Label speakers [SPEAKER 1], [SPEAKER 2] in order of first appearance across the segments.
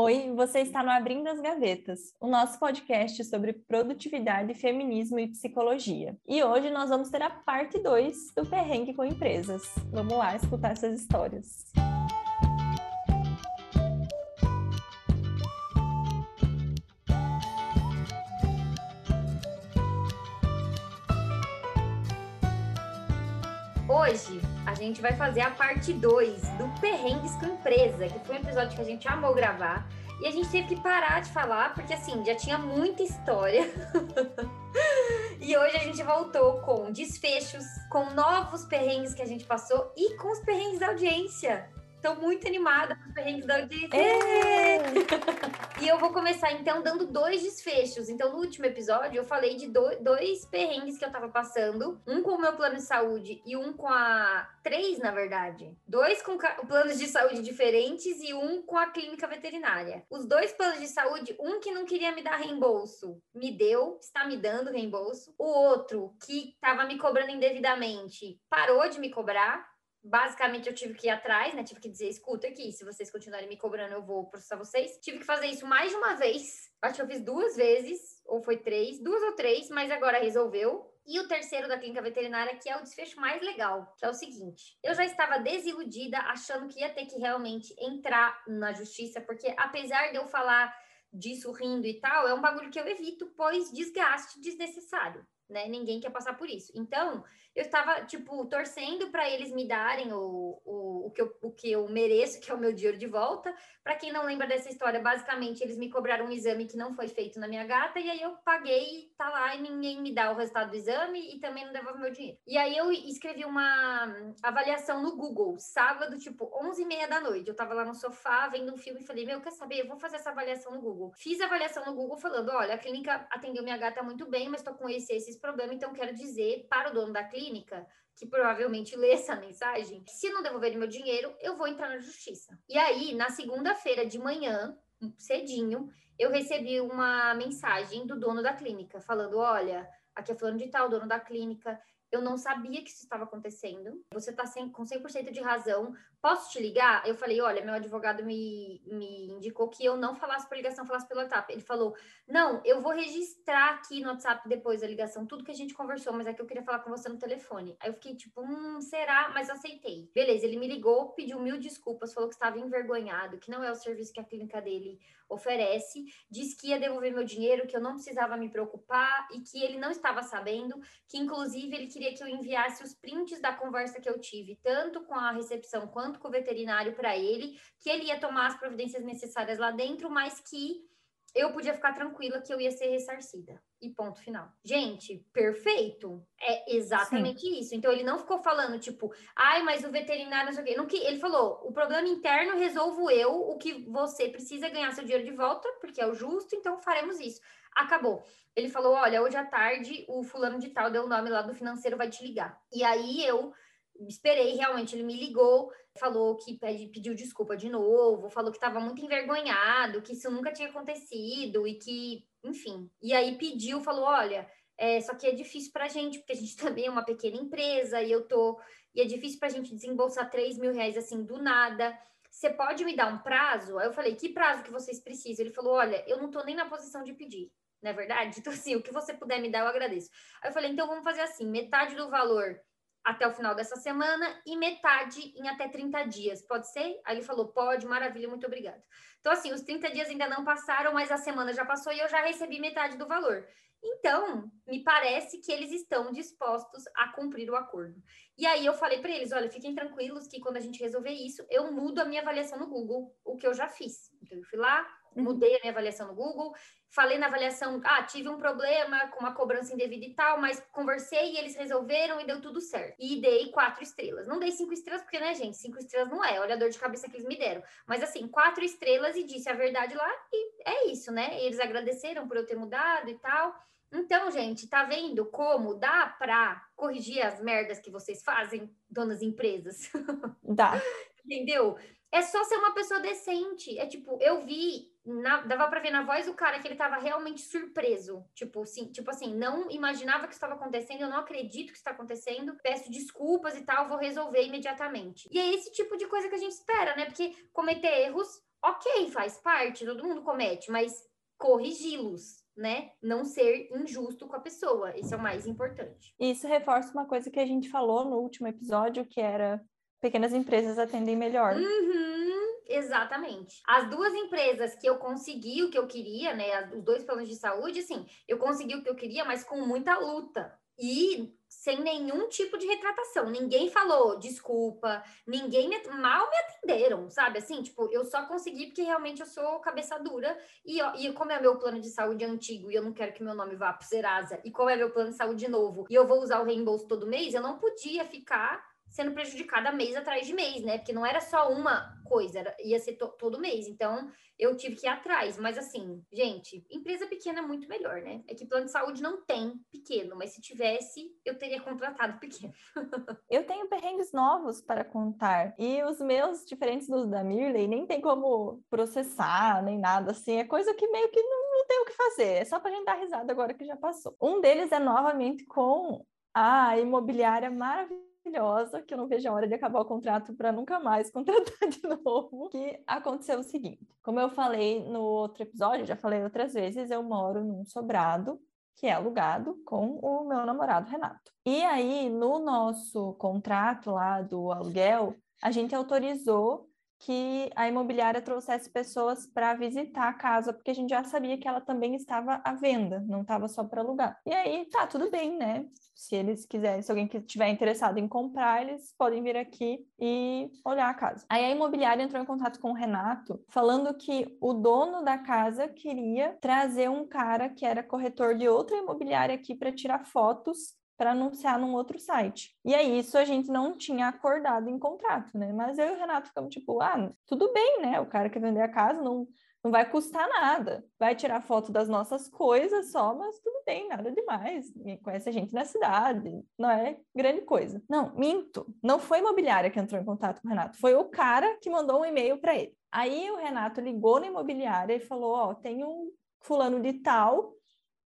[SPEAKER 1] Oi, você está no Abrindo as Gavetas, o nosso podcast sobre produtividade, feminismo e psicologia. E hoje nós vamos ter a parte 2 do perrengue com empresas. Vamos lá escutar essas histórias.
[SPEAKER 2] Hoje a gente vai fazer a parte 2 do Perrengues com Empresa, que foi um episódio que a gente amou gravar. E a gente teve que parar de falar, porque assim, já tinha muita história. e hoje a gente voltou com desfechos, com novos perrengues que a gente passou e com os perrengues da audiência. Estou muito animada com os perrengues da audiência. É. e eu vou começar, então, dando dois desfechos. Então, no último episódio, eu falei de do, dois perrengues que eu estava passando. Um com o meu plano de saúde e um com a... Três, na verdade. Dois com planos de saúde diferentes e um com a clínica veterinária. Os dois planos de saúde, um que não queria me dar reembolso, me deu, está me dando reembolso. O outro, que estava me cobrando indevidamente, parou de me cobrar basicamente eu tive que ir atrás, né? Tive que dizer, escuta aqui, se vocês continuarem me cobrando, eu vou processar vocês. Tive que fazer isso mais de uma vez. Acho que eu fiz duas vezes, ou foi três, duas ou três, mas agora resolveu. E o terceiro da clínica veterinária, que é o desfecho mais legal, que é o seguinte: eu já estava desiludida, achando que ia ter que realmente entrar na justiça, porque apesar de eu falar disso rindo e tal, é um bagulho que eu evito, pois desgaste desnecessário né? Ninguém quer passar por isso. Então, eu estava, tipo, torcendo para eles me darem o, o, o, que eu, o que eu mereço, que é o meu dinheiro de volta. Para quem não lembra dessa história, basicamente, eles me cobraram um exame que não foi feito na minha gata, e aí eu paguei, tá lá, e ninguém me dá o resultado do exame e também não devolve meu dinheiro. E aí eu escrevi uma avaliação no Google, sábado, tipo, 11 e meia da noite. Eu tava lá no sofá, vendo um filme e falei, meu, quer saber? Eu vou fazer essa avaliação no Google. Fiz a avaliação no Google falando, olha, a clínica atendeu minha gata muito bem, mas tô com esse, esses problema, então quero dizer para o dono da clínica, que provavelmente lê essa mensagem, se não devolverem meu dinheiro, eu vou entrar na justiça. E aí, na segunda-feira de manhã, cedinho, eu recebi uma mensagem do dono da clínica, falando: olha, aqui é falando de tal, dono da clínica, eu não sabia que isso estava acontecendo. Você está com 100% de razão. Posso te ligar? Eu falei, olha, meu advogado me, me indicou que eu não falasse por ligação, falasse pelo WhatsApp. Ele falou, não, eu vou registrar aqui no WhatsApp depois da ligação tudo que a gente conversou, mas é que eu queria falar com você no telefone. Aí eu fiquei tipo, hum, será? Mas aceitei. Beleza, ele me ligou, pediu mil desculpas, falou que estava envergonhado, que não é o serviço que a clínica dele oferece, disse que ia devolver meu dinheiro, que eu não precisava me preocupar e que ele não estava sabendo, que inclusive ele queria que eu enviasse os prints da conversa que eu tive, tanto com a recepção quanto com o veterinário para ele, que ele ia tomar as providências necessárias lá dentro, mas que eu podia ficar tranquila que eu ia ser ressarcida. E ponto final. Gente, perfeito. É exatamente Sim. isso. Então ele não ficou falando, tipo, ai, mas o veterinário não sei o quê. Não, que, ele falou: o problema interno resolvo eu, o que você precisa ganhar seu dinheiro de volta, porque é o justo, então faremos isso. Acabou. Ele falou: olha, hoje à tarde o fulano de tal deu o nome lá do financeiro, vai te ligar. E aí eu esperei, realmente, ele me ligou, falou que pedi, pediu desculpa de novo, falou que estava muito envergonhado, que isso nunca tinha acontecido e que, enfim. E aí pediu, falou: olha, é, só que é difícil para a gente, porque a gente também é uma pequena empresa e eu tô. E é difícil para a gente desembolsar 3 mil reais assim do nada. Você pode me dar um prazo? Aí eu falei: que prazo que vocês precisam? Ele falou: olha, eu não tô nem na posição de pedir. Não é verdade? Então, assim, o que você puder me dar, eu agradeço. Aí eu falei, então vamos fazer assim: metade do valor até o final dessa semana e metade em até 30 dias. Pode ser? Aí ele falou: pode, maravilha, muito obrigado. Então, assim, os 30 dias ainda não passaram, mas a semana já passou e eu já recebi metade do valor. Então, me parece que eles estão dispostos a cumprir o acordo. E aí eu falei para eles: olha, fiquem tranquilos que quando a gente resolver isso, eu mudo a minha avaliação no Google, o que eu já fiz. Então, eu fui lá. Mudei a minha avaliação no Google, falei na avaliação, ah, tive um problema com uma cobrança indevida e tal, mas conversei e eles resolveram e deu tudo certo. E dei quatro estrelas. Não dei cinco estrelas, porque, né, gente, cinco estrelas não é, olha a dor de cabeça que eles me deram. Mas assim, quatro estrelas e disse a verdade lá, e é isso, né? Eles agradeceram por eu ter mudado e tal. Então, gente, tá vendo como dá para corrigir as merdas que vocês fazem, donas empresas?
[SPEAKER 1] Dá.
[SPEAKER 2] Entendeu? É só ser uma pessoa decente. É tipo, eu vi, na, dava para ver na voz do cara que ele tava realmente surpreso. Tipo, assim, tipo assim, não imaginava que estava acontecendo, eu não acredito que está acontecendo. Peço desculpas e tal, vou resolver imediatamente. E é esse tipo de coisa que a gente espera, né? Porque cometer erros ok, faz parte, todo mundo comete, mas corrigi-los, né? Não ser injusto com a pessoa, esse é o mais importante.
[SPEAKER 1] Isso reforça uma coisa que a gente falou no último episódio, que era pequenas empresas atendem melhor.
[SPEAKER 2] Uhum, exatamente. As duas empresas que eu consegui o que eu queria, né? Os dois planos de saúde, assim, eu consegui o que eu queria, mas com muita luta. E sem nenhum tipo de retratação. Ninguém falou desculpa, ninguém me, mal me atenderam, sabe? Assim, tipo, eu só consegui porque realmente eu sou cabeça dura e, e como é meu plano de saúde antigo e eu não quero que meu nome vá pro Serasa, e como é meu plano de saúde novo e eu vou usar o reembolso todo mês, eu não podia ficar sendo prejudicada mês atrás de mês, né? Porque não era só uma coisa, ia ser to, todo mês. Então, eu tive que ir atrás. Mas, assim, gente, empresa pequena é muito melhor, né? É que plano de saúde não tem pequeno, mas se tivesse, eu teria contratado pequeno.
[SPEAKER 1] eu tenho perrengues novos para contar. E os meus, diferentes dos da Mirley, nem tem como processar, nem nada assim. É coisa que meio que não, não tem o que fazer. É só pra gente dar risada agora que já passou. Um deles é novamente com a imobiliária maravilhosa maravilhosa, que eu não vejo a hora de acabar o contrato para nunca mais contratar de novo, que aconteceu o seguinte. Como eu falei no outro episódio, já falei outras vezes, eu moro num sobrado que é alugado com o meu namorado Renato. E aí, no nosso contrato lá do aluguel, a gente autorizou que a imobiliária trouxesse pessoas para visitar a casa, porque a gente já sabia que ela também estava à venda, não estava só para alugar. E aí, tá, tudo bem, né? Se eles quiserem, se alguém estiver interessado em comprar, eles podem vir aqui e olhar a casa. Aí a imobiliária entrou em contato com o Renato, falando que o dono da casa queria trazer um cara que era corretor de outra imobiliária aqui para tirar fotos para anunciar num outro site. E aí, isso a gente não tinha acordado em contrato, né? Mas eu e o Renato ficamos tipo, ah, tudo bem, né? O cara quer vender a casa, não, não vai custar nada. Vai tirar foto das nossas coisas só, mas tudo bem, nada demais. Conhece a gente na cidade, não é grande coisa. Não, minto. Não foi a imobiliária que entrou em contato com o Renato, foi o cara que mandou um e-mail para ele. Aí o Renato ligou na imobiliária e falou: Ó, oh, tem um fulano de tal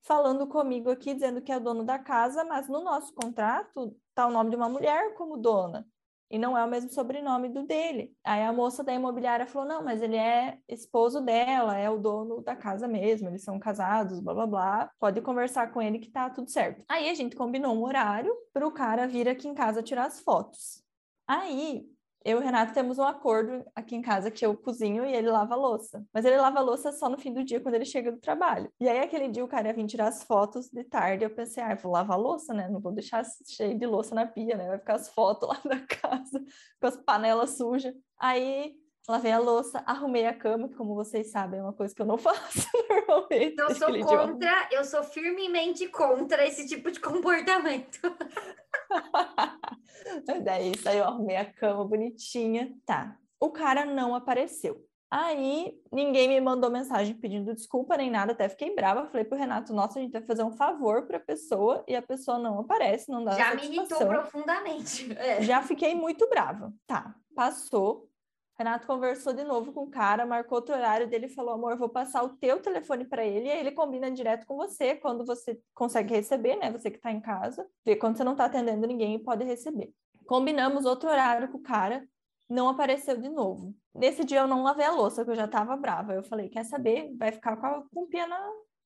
[SPEAKER 1] falando comigo aqui, dizendo que é dono da casa, mas no nosso contrato está o nome de uma mulher como dona. E não é o mesmo sobrenome do dele. Aí a moça da imobiliária falou: não, mas ele é esposo dela, é o dono da casa mesmo, eles são casados, blá blá blá. Pode conversar com ele que tá tudo certo. Aí a gente combinou um horário para o cara vir aqui em casa tirar as fotos. Aí eu e o Renato temos um acordo aqui em casa que eu cozinho e ele lava a louça. Mas ele lava a louça só no fim do dia, quando ele chega do trabalho. E aí, aquele dia, o cara ia vir tirar as fotos de tarde. Eu pensei, ah, vou lavar a louça, né? Não vou deixar cheio de louça na pia, né? Vai ficar as fotos lá da casa com as panelas sujas. Aí lavei a louça, arrumei a cama, que como vocês sabem, é uma coisa que eu não faço normalmente.
[SPEAKER 2] Eu sou contra, eu sou firmemente contra esse tipo de comportamento.
[SPEAKER 1] Mas é isso, aí eu arrumei a cama bonitinha. Tá, o cara não apareceu. Aí ninguém me mandou mensagem pedindo desculpa nem nada, até fiquei brava. Falei pro Renato: Nossa, a gente vai fazer um favor pra pessoa e a pessoa não aparece, não dá
[SPEAKER 2] Já me irritou profundamente.
[SPEAKER 1] É. Já fiquei muito brava. Tá, passou. Renato conversou de novo com o cara, marcou outro horário dele falou: amor, vou passar o teu telefone para ele, e aí ele combina direto com você quando você consegue receber, né? Você que está em casa, vê quando você não está atendendo ninguém pode receber. Combinamos outro horário com o cara, não apareceu de novo. Nesse dia eu não lavei a louça, porque eu já estava brava. Eu falei: quer saber? Vai ficar com a com pia na,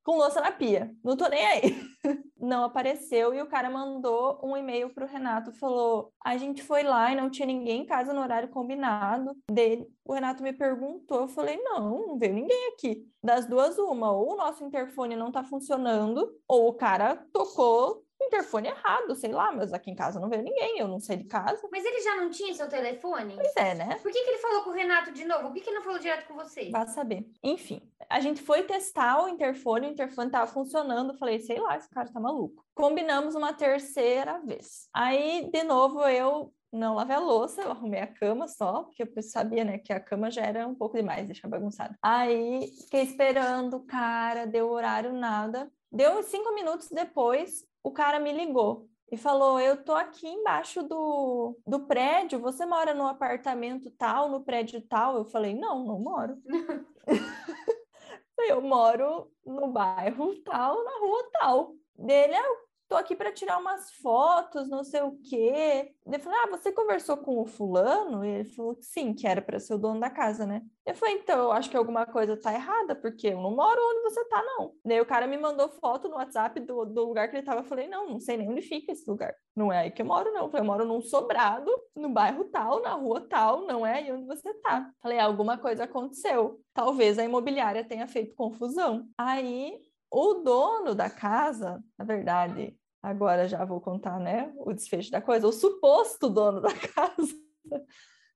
[SPEAKER 1] com louça na pia. Não tô nem aí. não apareceu e o cara mandou um e-mail pro Renato, falou: "A gente foi lá e não tinha ninguém em casa no horário combinado dele". O Renato me perguntou, eu falei: "Não, não veio ninguém aqui". Das duas uma, ou o nosso interfone não tá funcionando, ou o cara tocou interfone errado, sei lá, mas aqui em casa não veio ninguém, eu não sei de casa.
[SPEAKER 2] Mas ele já não tinha seu telefone?
[SPEAKER 1] Pois é, né?
[SPEAKER 2] Por que, que ele falou com o Renato de novo? Por que, que ele não falou direto com você?
[SPEAKER 1] Vai saber. Enfim, a gente foi testar o interfone, o interfone tava funcionando, falei, sei lá, esse cara tá maluco. Combinamos uma terceira vez. Aí, de novo, eu não lavei a louça, eu arrumei a cama só, porque eu sabia, né, que a cama já era um pouco demais, deixar bagunçada. Aí, fiquei esperando, cara, deu horário, nada. Deu cinco minutos depois, o cara me ligou e falou: Eu tô aqui embaixo do, do prédio, você mora no apartamento tal, no prédio tal? Eu falei: Não, não moro. eu moro no bairro tal, na rua tal. Dele, ah, tô aqui para tirar umas fotos, não sei o quê. Eu falei, ah, você conversou com o fulano? E ele falou que sim, que era para ser o dono da casa, né? Eu falei, então, eu acho que alguma coisa tá errada, porque eu não moro onde você tá, não. Daí o cara me mandou foto no WhatsApp do, do lugar que ele tava. Eu falei, não, não sei nem onde fica esse lugar. Não é aí que eu moro, não. Eu falei, eu moro num sobrado, no bairro tal, na rua tal, não é aí onde você tá. Eu falei, alguma coisa aconteceu. Talvez a imobiliária tenha feito confusão. Aí o dono da casa, na verdade, agora já vou contar, né, o desfecho da coisa, o suposto dono da casa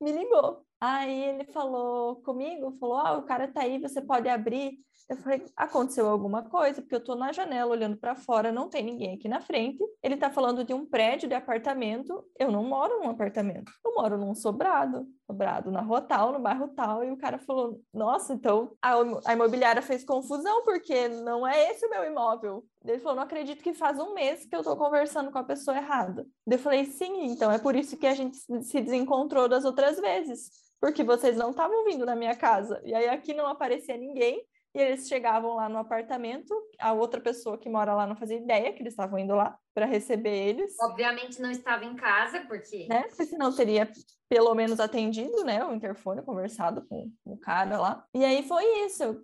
[SPEAKER 1] me ligou. Aí ele falou comigo, falou: "Ah, o cara tá aí, você pode abrir". Eu falei: "Aconteceu alguma coisa, porque eu tô na janela olhando para fora, não tem ninguém aqui na frente. Ele tá falando de um prédio de apartamento, eu não moro num apartamento. Eu moro num sobrado, sobrado na rua tal, no bairro tal". E o cara falou: "Nossa, então a, imobiliária fez confusão porque não é esse o meu imóvel". Ele falou: não acredito que faz um mês que eu tô conversando com a pessoa errada. Eu falei: sim, então é por isso que a gente se desencontrou das outras vezes porque vocês não estavam vindo na minha casa. E aí aqui não aparecia ninguém, e eles chegavam lá no apartamento, a outra pessoa que mora lá não fazia ideia que eles estavam indo lá para receber eles.
[SPEAKER 2] Obviamente não estava em casa, porque.
[SPEAKER 1] Né? Porque senão teria pelo menos atendido, né? O interfone, conversado com o cara lá. E aí foi isso. Eu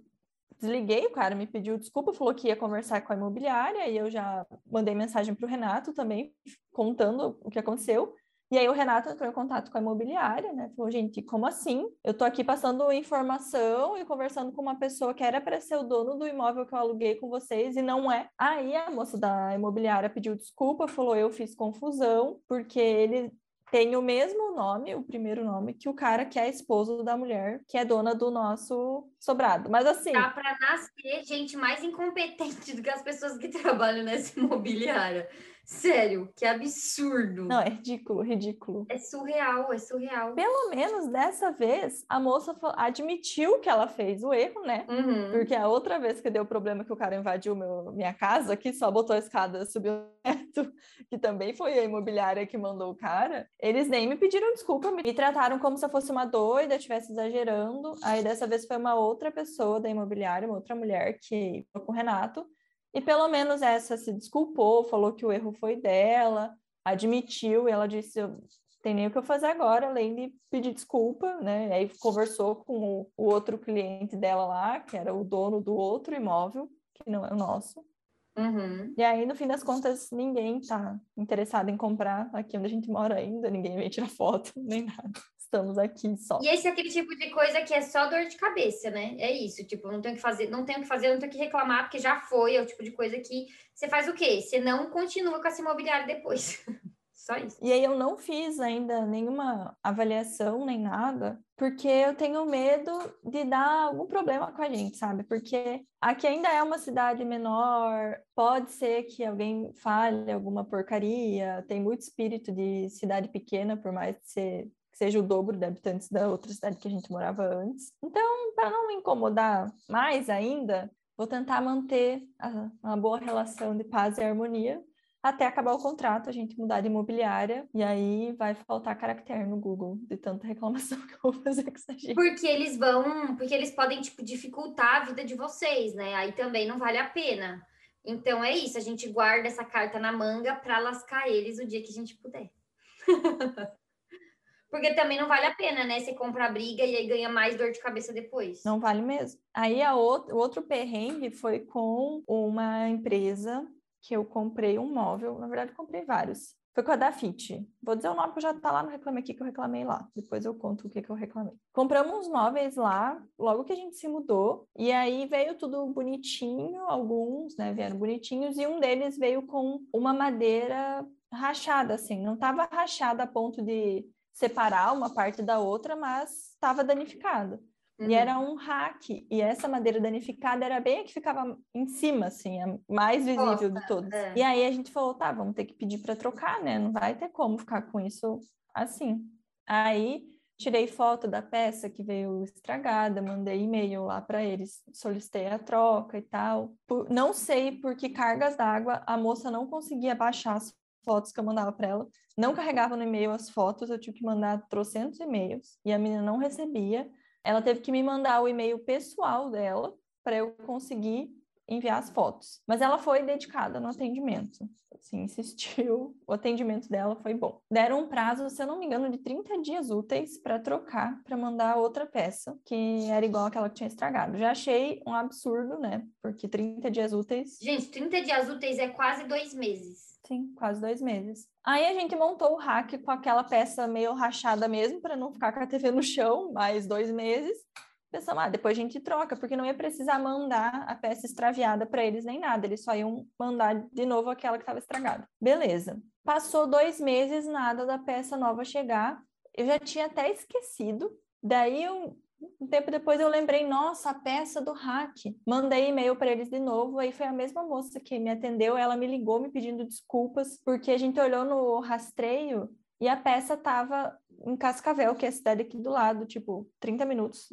[SPEAKER 1] desliguei, o cara me pediu desculpa, falou que ia conversar com a imobiliária, e eu já mandei mensagem para o Renato também, contando o que aconteceu. E aí o Renato entrou em contato com a imobiliária, né? Falou, gente, como assim? Eu tô aqui passando informação e conversando com uma pessoa que era para ser o dono do imóvel que eu aluguei com vocês e não é. Aí a moça da imobiliária pediu desculpa, falou, eu fiz confusão, porque ele tem o mesmo nome, o primeiro nome, que o cara que é esposo da mulher, que é dona do nosso sobrado. Mas assim.
[SPEAKER 2] Dá para nascer gente mais incompetente do que as pessoas que trabalham nessa imobiliária. Sério, que absurdo.
[SPEAKER 1] Não, é ridículo, ridículo.
[SPEAKER 2] É surreal, é surreal.
[SPEAKER 1] Pelo menos dessa vez, a moça admitiu que ela fez o erro, né?
[SPEAKER 2] Uhum.
[SPEAKER 1] Porque a outra vez que deu problema que o cara invadiu meu, minha casa, que só botou a escada, subiu o teto, que também foi a imobiliária que mandou o cara, eles nem me pediram desculpa, me trataram como se eu fosse uma doida, estivesse exagerando. Aí dessa vez foi uma outra pessoa da imobiliária, uma outra mulher que foi com o Renato, e pelo menos essa se desculpou, falou que o erro foi dela, admitiu, e ela disse: tem nem o que eu fazer agora, além de pedir desculpa, né? Aí conversou com o, o outro cliente dela lá, que era o dono do outro imóvel, que não é o nosso.
[SPEAKER 2] Uhum.
[SPEAKER 1] E aí, no fim das contas, ninguém tá interessado em comprar aqui onde a gente mora ainda, ninguém vem tirar foto, nem nada estamos aqui só.
[SPEAKER 2] E esse é aquele tipo de coisa que é só dor de cabeça, né? É isso, tipo, não tenho que fazer, não tenho que fazer, não tenho que reclamar, porque já foi, é o tipo de coisa que você faz o quê? Você não continua com essa imobiliária depois. Só isso.
[SPEAKER 1] E aí eu não fiz ainda nenhuma avaliação nem nada, porque eu tenho medo de dar algum problema com a gente, sabe? Porque aqui ainda é uma cidade menor, pode ser que alguém fale alguma porcaria, tem muito espírito de cidade pequena, por mais que você seja o dobro de habitantes da outra cidade que a gente morava antes. Então, para não me incomodar mais ainda, vou tentar manter a, uma boa relação de paz e harmonia até acabar o contrato, a gente mudar de imobiliária, e aí vai faltar caractere no Google de tanta reclamação que eu vou fazer com essa gente.
[SPEAKER 2] Porque eles vão, porque eles podem, tipo, dificultar a vida de vocês, né? Aí também não vale a pena. Então é isso, a gente guarda essa carta na manga para lascar eles o dia que a gente puder. Porque também não vale a pena, né? Você compra a briga e aí ganha mais dor de cabeça depois.
[SPEAKER 1] Não vale mesmo. Aí a outro, outro perrengue foi com uma empresa que eu comprei um móvel. Na verdade, comprei vários. Foi com a Dafit. Vou dizer o nome que já tá lá no Reclame Aqui que eu reclamei lá. Depois eu conto o que, que eu reclamei. Compramos uns móveis lá, logo que a gente se mudou. E aí veio tudo bonitinho, alguns, né, vieram bonitinhos. E um deles veio com uma madeira rachada, assim. Não tava rachada a ponto de separar uma parte da outra, mas estava danificada. Uhum. E era um rack, e essa madeira danificada era bem a que ficava em cima, assim, a mais visível Nossa, de todas. É. E aí a gente falou, tá, vamos ter que pedir para trocar, né? Não vai ter como ficar com isso assim. Aí tirei foto da peça que veio estragada, mandei e-mail lá para eles, solicitei a troca e tal. Por, não sei por que cargas d'água a moça não conseguia baixar as fotos que eu mandava para ela. Não carregava no e-mail as fotos, eu tive que mandar trocentos e-mails e a menina não recebia. Ela teve que me mandar o e-mail pessoal dela para eu conseguir enviar as fotos. Mas ela foi dedicada no atendimento. Assim, insistiu. O atendimento dela foi bom. Deram um prazo, se eu não me engano, de 30 dias úteis para trocar, para mandar outra peça, que era igual àquela que tinha estragado. Já achei um absurdo, né? Porque 30 dias úteis.
[SPEAKER 2] Gente, 30 dias úteis é quase dois meses.
[SPEAKER 1] Sim, quase dois meses. Aí a gente montou o rack com aquela peça meio rachada mesmo, para não ficar com a TV no chão, mais dois meses. Pensamos, ah, depois a gente troca, porque não ia precisar mandar a peça extraviada para eles nem nada, eles só iam mandar de novo aquela que estava estragada. Beleza. Passou dois meses, nada da peça nova chegar. Eu já tinha até esquecido. Daí, um, um tempo depois, eu lembrei, nossa, a peça do hack. Mandei e-mail para eles de novo. Aí foi a mesma moça que me atendeu. Ela me ligou me pedindo desculpas, porque a gente olhou no rastreio e a peça estava em Cascavel, que é a cidade aqui do lado, tipo, 30 minutos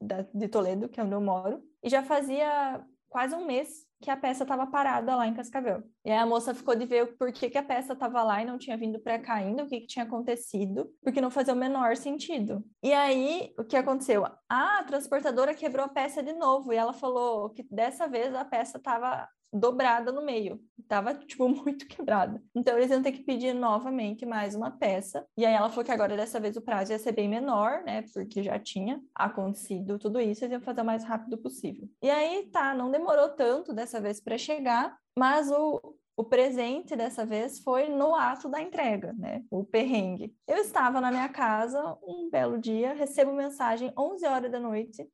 [SPEAKER 1] da, de Toledo, que é onde eu moro, e já fazia quase um mês que a peça estava parada lá em Cascavel. E aí a moça ficou de ver por que, que a peça estava lá e não tinha vindo para cá ainda, o que, que tinha acontecido, porque não fazia o menor sentido. E aí, o que aconteceu? a transportadora quebrou a peça de novo e ela falou que dessa vez a peça estava dobrada no meio. Tava, tipo, muito quebrada. Então, eles iam ter que pedir novamente mais uma peça. E aí, ela falou que agora, dessa vez, o prazo ia ser bem menor, né? Porque já tinha acontecido tudo isso. Eles iam fazer o mais rápido possível. E aí, tá, não demorou tanto dessa vez para chegar. Mas o, o presente dessa vez foi no ato da entrega, né? O perrengue. Eu estava na minha casa um belo dia, recebo mensagem 11 horas da noite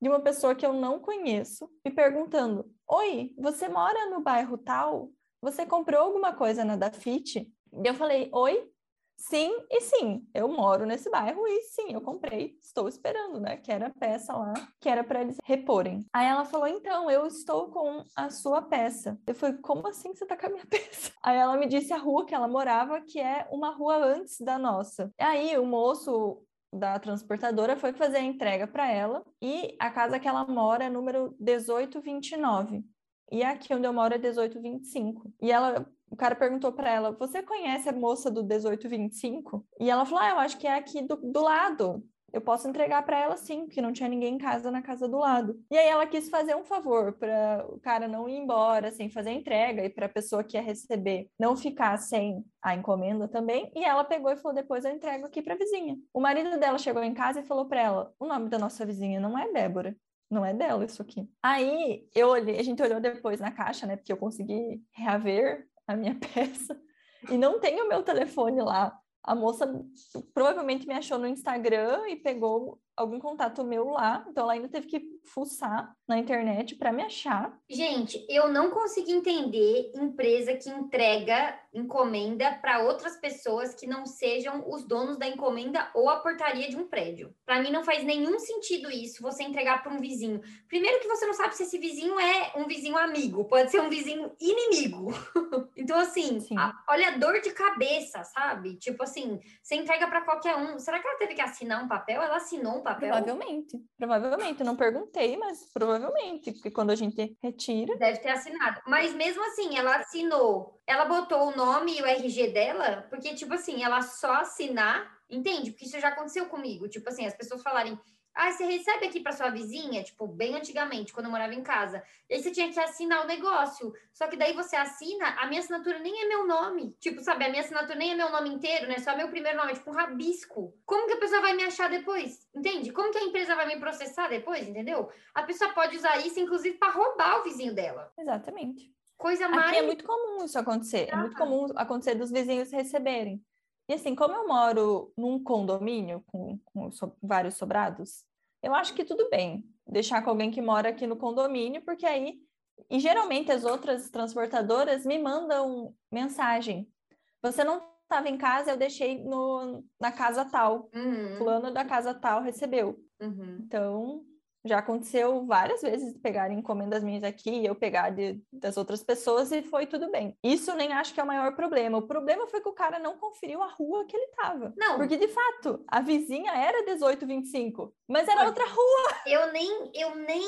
[SPEAKER 1] de uma pessoa que eu não conheço me perguntando: Oi, você mora no bairro tal? Você comprou alguma coisa na Dafit? E eu falei: Oi, sim e sim. Eu moro nesse bairro e sim, eu comprei. Estou esperando, né? Que era a peça lá, que era para eles reporem. Aí ela falou: Então, eu estou com a sua peça. Eu falei: Como assim você tá com a minha peça? Aí ela me disse a rua que ela morava, que é uma rua antes da nossa. Aí o moço da transportadora foi fazer a entrega para ela e a casa que ela mora é número 1829. E aqui onde eu moro é 1825. E ela, o cara perguntou para ela: "Você conhece a moça do 1825?" E ela falou: "Ah, eu acho que é aqui do, do lado." Eu posso entregar para ela sim, porque não tinha ninguém em casa na casa do lado. E aí ela quis fazer um favor para o cara não ir embora sem fazer a entrega e para a pessoa que ia receber não ficar sem a encomenda também. E ela pegou e falou: depois eu entrego aqui para a vizinha. O marido dela chegou em casa e falou para ela: o nome da nossa vizinha não é Débora. Não é dela isso aqui. Aí eu olhei, a gente olhou depois na caixa, né? Porque eu consegui reaver a minha peça. E não tem o meu telefone lá a moça provavelmente me achou no Instagram e pegou algum contato meu lá, então ela ainda teve que fuçar na internet para me achar.
[SPEAKER 2] Gente, eu não consigo entender empresa que entrega encomenda para outras pessoas que não sejam os donos da encomenda ou a portaria de um prédio. Para mim não faz nenhum sentido isso você entregar para um vizinho. Primeiro que você não sabe se esse vizinho é um vizinho amigo, pode ser um vizinho inimigo. então assim, a, olha a dor de cabeça, sabe? Tipo assim, você entrega para qualquer um. Será que ela teve que assinar um papel? Ela assinou um
[SPEAKER 1] Provavelmente. Provavelmente, não perguntei, mas provavelmente, porque quando a gente retira.
[SPEAKER 2] Deve ter assinado. Mas mesmo assim, ela assinou. Ela botou o nome e o RG dela, porque, tipo assim, ela só assinar, entende? Porque isso já aconteceu comigo. Tipo assim, as pessoas falarem. Ah, você recebe aqui para sua vizinha, tipo, bem antigamente, quando eu morava em casa. E aí você tinha que assinar o negócio. Só que daí você assina, a minha assinatura nem é meu nome. Tipo, sabe, a minha assinatura nem é meu nome inteiro, né? Só meu primeiro nome, tipo um rabisco. Como que a pessoa vai me achar depois? Entende? Como que a empresa vai me processar depois, entendeu? A pessoa pode usar isso, inclusive, para roubar o vizinho dela.
[SPEAKER 1] Exatamente.
[SPEAKER 2] Coisa mais.
[SPEAKER 1] Aqui é muito comum isso acontecer. Ah. É muito comum acontecer dos vizinhos receberem. E assim, como eu moro num condomínio com, com so, vários sobrados, eu acho que tudo bem deixar com alguém que mora aqui no condomínio, porque aí. E geralmente as outras transportadoras me mandam mensagem. Você não estava em casa, eu deixei no, na casa tal. Uhum. Fulano da casa tal recebeu. Uhum. Então, já aconteceu várias vezes de pegarem encomendas minhas aqui e eu pegar de, das outras pessoas e foi tudo bem. Isso nem acho que é o maior problema. O problema foi que o cara não conferiu a rua que ele estava. Não. Porque, de fato, a vizinha era 1825, mas era outra rua.
[SPEAKER 2] Eu nem, eu nem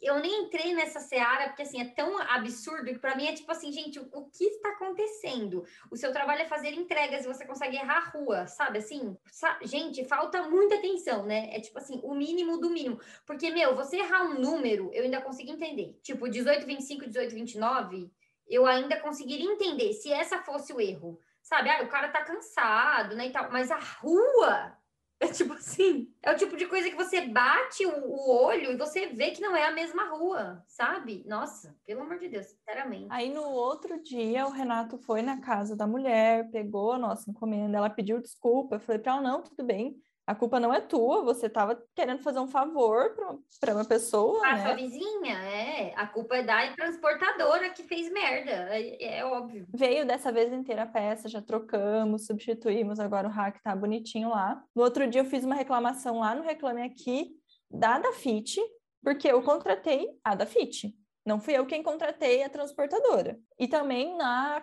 [SPEAKER 2] eu nem entrei nessa seara, porque assim, é tão absurdo que para mim é tipo assim, gente, o, o, que está acontecendo? O seu trabalho é fazer entregas e você consegue errar a rua, sabe assim? Sa gente, falta muita atenção, né? É tipo assim, o mínimo do mínimo. Porque, meu, você errar um número, eu ainda consigo entender. Tipo, 18, 25, 18, 29, eu ainda conseguiria entender se essa fosse o erro. Sabe? Ah, o cara tá cansado, né, e tal. Mas a rua, é tipo assim, é o tipo de coisa que você bate o, o, olho e você vê que não é a mesma rua, sabe? Nossa, pelo amor de Deus, sinceramente.
[SPEAKER 1] Aí no outro dia o Renato foi na casa da mulher, pegou a nossa encomenda, ela pediu desculpa, eu falei para ela, não, tudo bem, a culpa não é tua, você estava querendo fazer um favor para uma pessoa.
[SPEAKER 2] A
[SPEAKER 1] né?
[SPEAKER 2] sua vizinha, é. A culpa é da transportadora que fez merda, é, é, óbvio.
[SPEAKER 1] Veio dessa vez inteira a peça, já trocamos, substituímos, agora o hack tá bonitinho lá. No outro dia eu fiz uma reclamação lá no Reclame Aqui da Dafit, porque eu contratei a Dafit. Não fui eu quem contratei a transportadora. E também na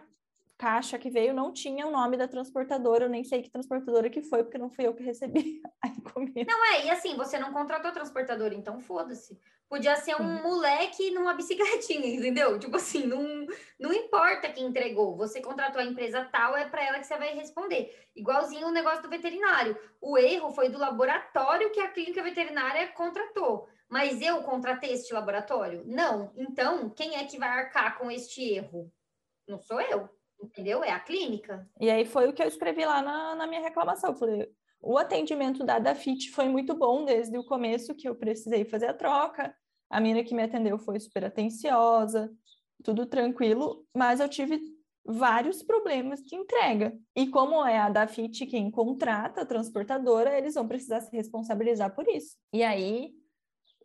[SPEAKER 1] caixa que veio não tinha o nome da transportadora, eu nem sei que transportadora que foi, porque não fui eu que recebi a encomenda.
[SPEAKER 2] Não é, e assim, você não contratou transportadora, então foda-se. Podia ser um Sim. moleque numa bicicletinha, entendeu? Tipo assim, não, não importa quem entregou, você contratou a empresa tal, é para ela que você vai responder. Igualzinho o negócio do veterinário. O erro foi do laboratório que a clínica veterinária contratou. Mas eu contratei este laboratório? Não. Então, quem é que vai arcar com este erro? Não sou eu entendeu? É a clínica.
[SPEAKER 1] E aí foi o que eu escrevi lá na, na minha reclamação. Eu falei, o atendimento da Dafit foi muito bom desde o começo que eu precisei fazer a troca. A menina que me atendeu foi super atenciosa, tudo tranquilo, mas eu tive vários problemas de entrega. E como é a Dafit quem contrata a transportadora, eles vão precisar se responsabilizar por isso. E aí,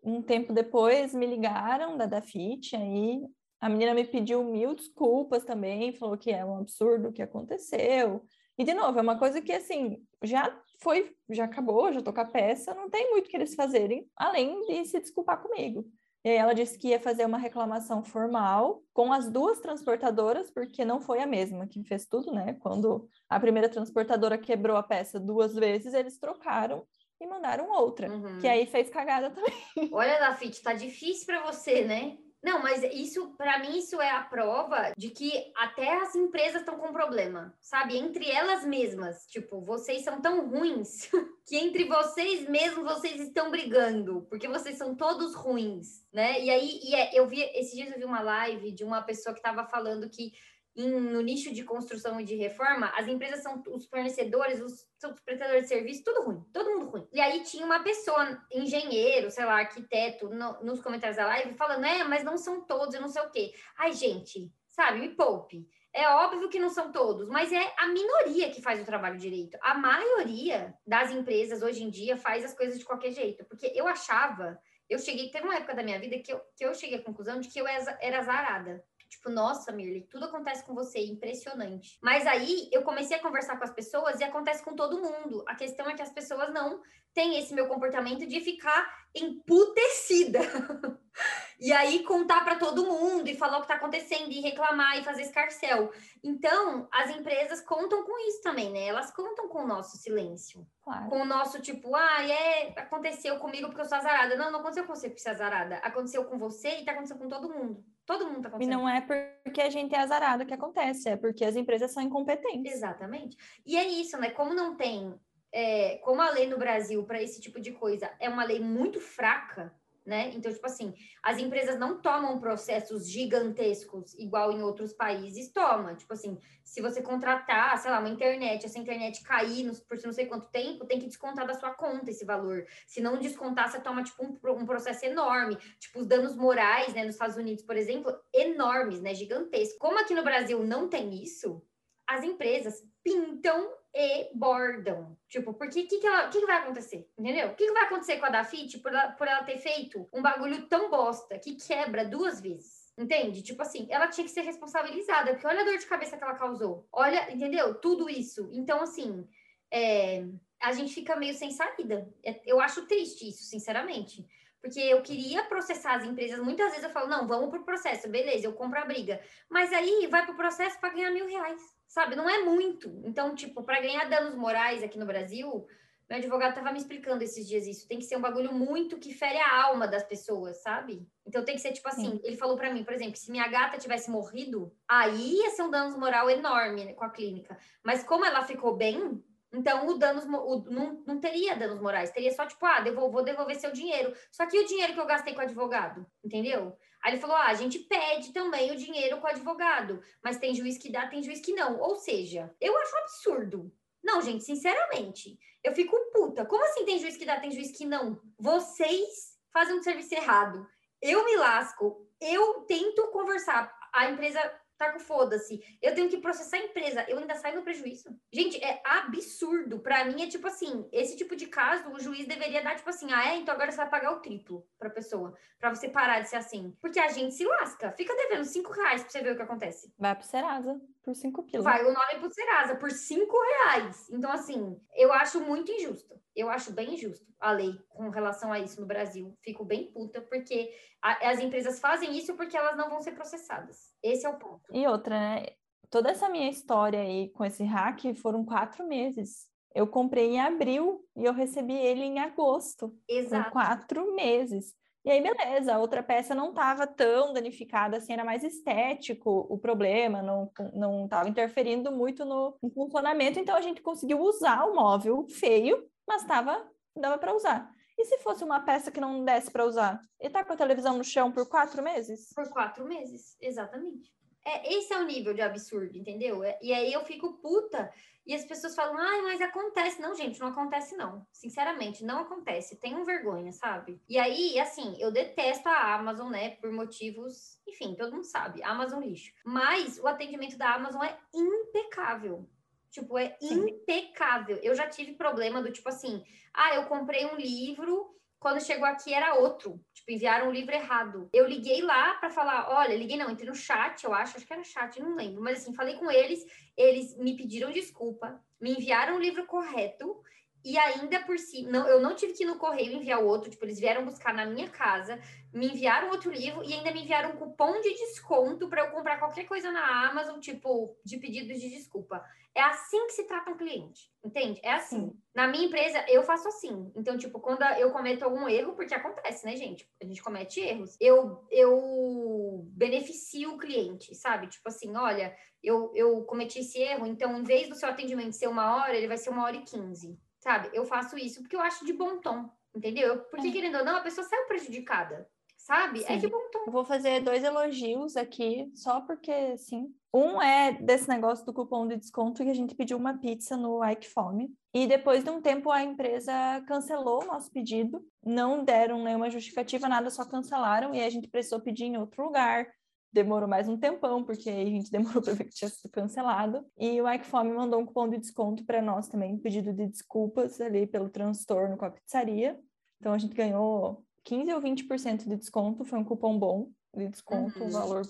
[SPEAKER 1] um tempo depois, me ligaram da Dafit, aí a menina me pediu mil desculpas também, falou que é um absurdo o que aconteceu. E, de novo, é uma coisa que, assim, já foi, já acabou, já tô com a peça, não tem muito que eles fazerem, além de se desculpar comigo. E aí ela disse que ia fazer uma reclamação formal com as duas transportadoras, porque não foi a mesma que fez tudo, né? Quando a primeira transportadora quebrou a peça duas vezes, eles trocaram e mandaram outra, uhum. que aí fez cagada também.
[SPEAKER 2] Olha, Lafite, tá difícil para você, né? Não, mas isso, para mim, isso é a prova de que até as empresas estão com problema, sabe? Entre elas mesmas. Tipo, vocês são tão ruins que entre vocês mesmos vocês estão brigando, porque vocês são todos ruins, né? E aí, e é, eu vi, esses dias eu vi uma live de uma pessoa que estava falando que em, no nicho de construção e de reforma, as empresas são os fornecedores, os, os prestadores de serviço, tudo ruim, todo mundo ruim. E aí tinha uma pessoa, engenheiro, sei lá, arquiteto, no, nos comentários da live, falando, é, mas não são todos, eu não sei o quê. Ai, gente, sabe, me poupe. É óbvio que não são todos, mas é a minoria que faz o trabalho direito. A maioria das empresas hoje em dia faz as coisas de qualquer jeito. Porque eu achava, eu cheguei, teve uma época da minha vida que eu, que eu cheguei à conclusão de que eu era azarada. Tipo, nossa, Mirley, tudo acontece com você, impressionante. Mas aí eu comecei a conversar com as pessoas e acontece com todo mundo. A questão é que as pessoas não têm esse meu comportamento de ficar emputecida. e aí contar para todo mundo e falar o que está acontecendo e reclamar e fazer escarcel. Então, as empresas contam com isso também, né? Elas contam com o nosso silêncio. Claro. Com o nosso tipo, ah, é, aconteceu comigo porque eu sou azarada. Não, não aconteceu com você porque você é azarada. Aconteceu com você e tá acontecendo com todo mundo. Todo mundo tá acontecendo.
[SPEAKER 1] E não é porque a gente é azarada que acontece, é porque as empresas são incompetentes.
[SPEAKER 2] Exatamente. E é isso, né? Como não tem é, como a lei no Brasil para esse tipo de coisa é uma lei muito fraca, né? Então, tipo assim, as empresas não tomam processos gigantescos igual em outros países toma. Tipo assim, se você contratar, sei lá, uma internet, essa internet cair por não sei quanto tempo, tem que descontar da sua conta esse valor. Se não descontar, você toma, tipo, um, um processo enorme. Tipo, os danos morais, né, nos Estados Unidos, por exemplo, enormes, né, gigantescos. Como aqui no Brasil não tem isso, as empresas pintam e bordam. Tipo, porque o que, que, que, que vai acontecer? Entendeu? O que, que vai acontecer com a Dafit por ela, por ela ter feito um bagulho tão bosta que quebra duas vezes? Entende? Tipo assim, ela tinha que ser responsabilizada, porque olha a dor de cabeça que ela causou. Olha, entendeu? Tudo isso. Então, assim, é, a gente fica meio sem saída. É, eu acho triste isso, sinceramente. Porque eu queria processar as empresas. Muitas vezes eu falo, não, vamos pro processo, beleza, eu compro a briga. Mas aí vai pro processo para ganhar mil reais sabe? Não é muito. Então, tipo, para ganhar danos morais aqui no Brasil, Meu advogado tava me explicando esses dias isso. Tem que ser um bagulho muito que fere a alma das pessoas, sabe? Então tem que ser tipo assim. Sim. Ele falou para mim, por exemplo, se minha gata tivesse morrido, aí ia ser um dano moral enorme com a clínica. Mas como ela ficou bem, então, o danos, o, não, não teria danos morais, teria só tipo, ah, devolvo, vou devolver seu dinheiro. Só que o dinheiro que eu gastei com o advogado, entendeu? Aí ele falou: ah, a gente pede também o dinheiro com o advogado, mas tem juiz que dá, tem juiz que não. Ou seja, eu acho absurdo. Não, gente, sinceramente, eu fico puta. Como assim tem juiz que dá, tem juiz que não? Vocês fazem um serviço errado. Eu me lasco, eu tento conversar. A empresa tá com foda-se. Eu tenho que processar a empresa, eu ainda saio no prejuízo. Gente, é absurdo. Para mim é tipo assim, esse tipo de caso, o juiz deveria dar tipo assim, ah, é, então agora você vai pagar o triplo pra pessoa, para você parar de ser assim. Porque a gente se lasca, fica devendo cinco reais pra você ver o que acontece.
[SPEAKER 1] Vai pro Serasa por cinco quilos.
[SPEAKER 2] Vai o nome pro Serasa por cinco reais. Então, assim, eu acho muito injusto. Eu acho bem injusto a lei com relação a isso no Brasil. Fico bem puta, porque a, as empresas fazem isso porque elas não vão ser processadas. Esse é o ponto.
[SPEAKER 1] E outra, né? Toda essa minha história aí com esse hack foram quatro meses. Eu comprei em abril e eu recebi ele em agosto.
[SPEAKER 2] Exato.
[SPEAKER 1] Com quatro meses. E aí, beleza, a outra peça não estava tão danificada assim, era mais estético o problema, não estava interferindo muito no, no, funcionamento, então a gente conseguiu usar o móvel feio, mas tava, dava para usar. E se fosse uma peça que não desse para usar? E tá com a televisão no chão por quatro meses?
[SPEAKER 2] Por quatro meses, exatamente. É, esse é o nível de absurdo, entendeu? É, e aí eu fico puta e as pessoas falam, ai, mas acontece. Não, gente, não acontece, não. Sinceramente, não acontece. Tenham vergonha, sabe? E aí, assim, eu detesto a Amazon, né? Por motivos, enfim, todo mundo sabe, Amazon lixo. Mas o atendimento da Amazon é impecável. Tipo, é Sim. impecável. Eu já tive problema do tipo assim, ah, eu comprei um livro quando chegou aqui era outro. Tipo, enviaram o livro errado. Eu liguei lá para falar, olha, liguei não, entrei no chat, eu acho, acho que era chat, não lembro, mas assim, falei com eles, eles me pediram desculpa, me enviaram o livro correto e ainda por si, não, eu não tive que ir no correio enviar o outro, tipo, eles vieram buscar na minha casa, me enviaram outro livro e ainda me enviaram um cupom de desconto para eu comprar qualquer coisa na Amazon, tipo, de pedidos de desculpa. É assim que se trata um cliente, entende? É assim. Sim. Na minha empresa, eu faço assim. Então, tipo, quando eu cometo algum erro, porque acontece, né, gente? A gente comete erros. Eu, eu beneficio o cliente, sabe? Tipo assim, olha, eu, eu cometi esse erro, então, em vez do seu atendimento ser uma hora, ele vai ser uma hora e quinze sabe? Eu faço isso porque eu acho de bom tom, entendeu? Porque, é. querendo ou não, a pessoa saiu prejudicada, sabe? É sim. É de bom tom.
[SPEAKER 1] Eu vou fazer dois elogios aqui, só porque, sim. Um é desse negócio do cupom de desconto que a gente pediu uma pizza no Ike Fome. E depois de um tempo a empresa cancelou o nosso pedido, não deram nenhuma justificativa, nada, só cancelaram e a gente precisou pedir em outro lugar demorou mais um tempão, porque a gente demorou para ver que tinha sido cancelado. E o Ike Fome mandou um cupom de desconto para nós também, pedido de desculpas ali pelo transtorno com a pizzaria. Então a gente ganhou 15 ou 20% de desconto, foi um cupom bom de desconto, uhum. um valor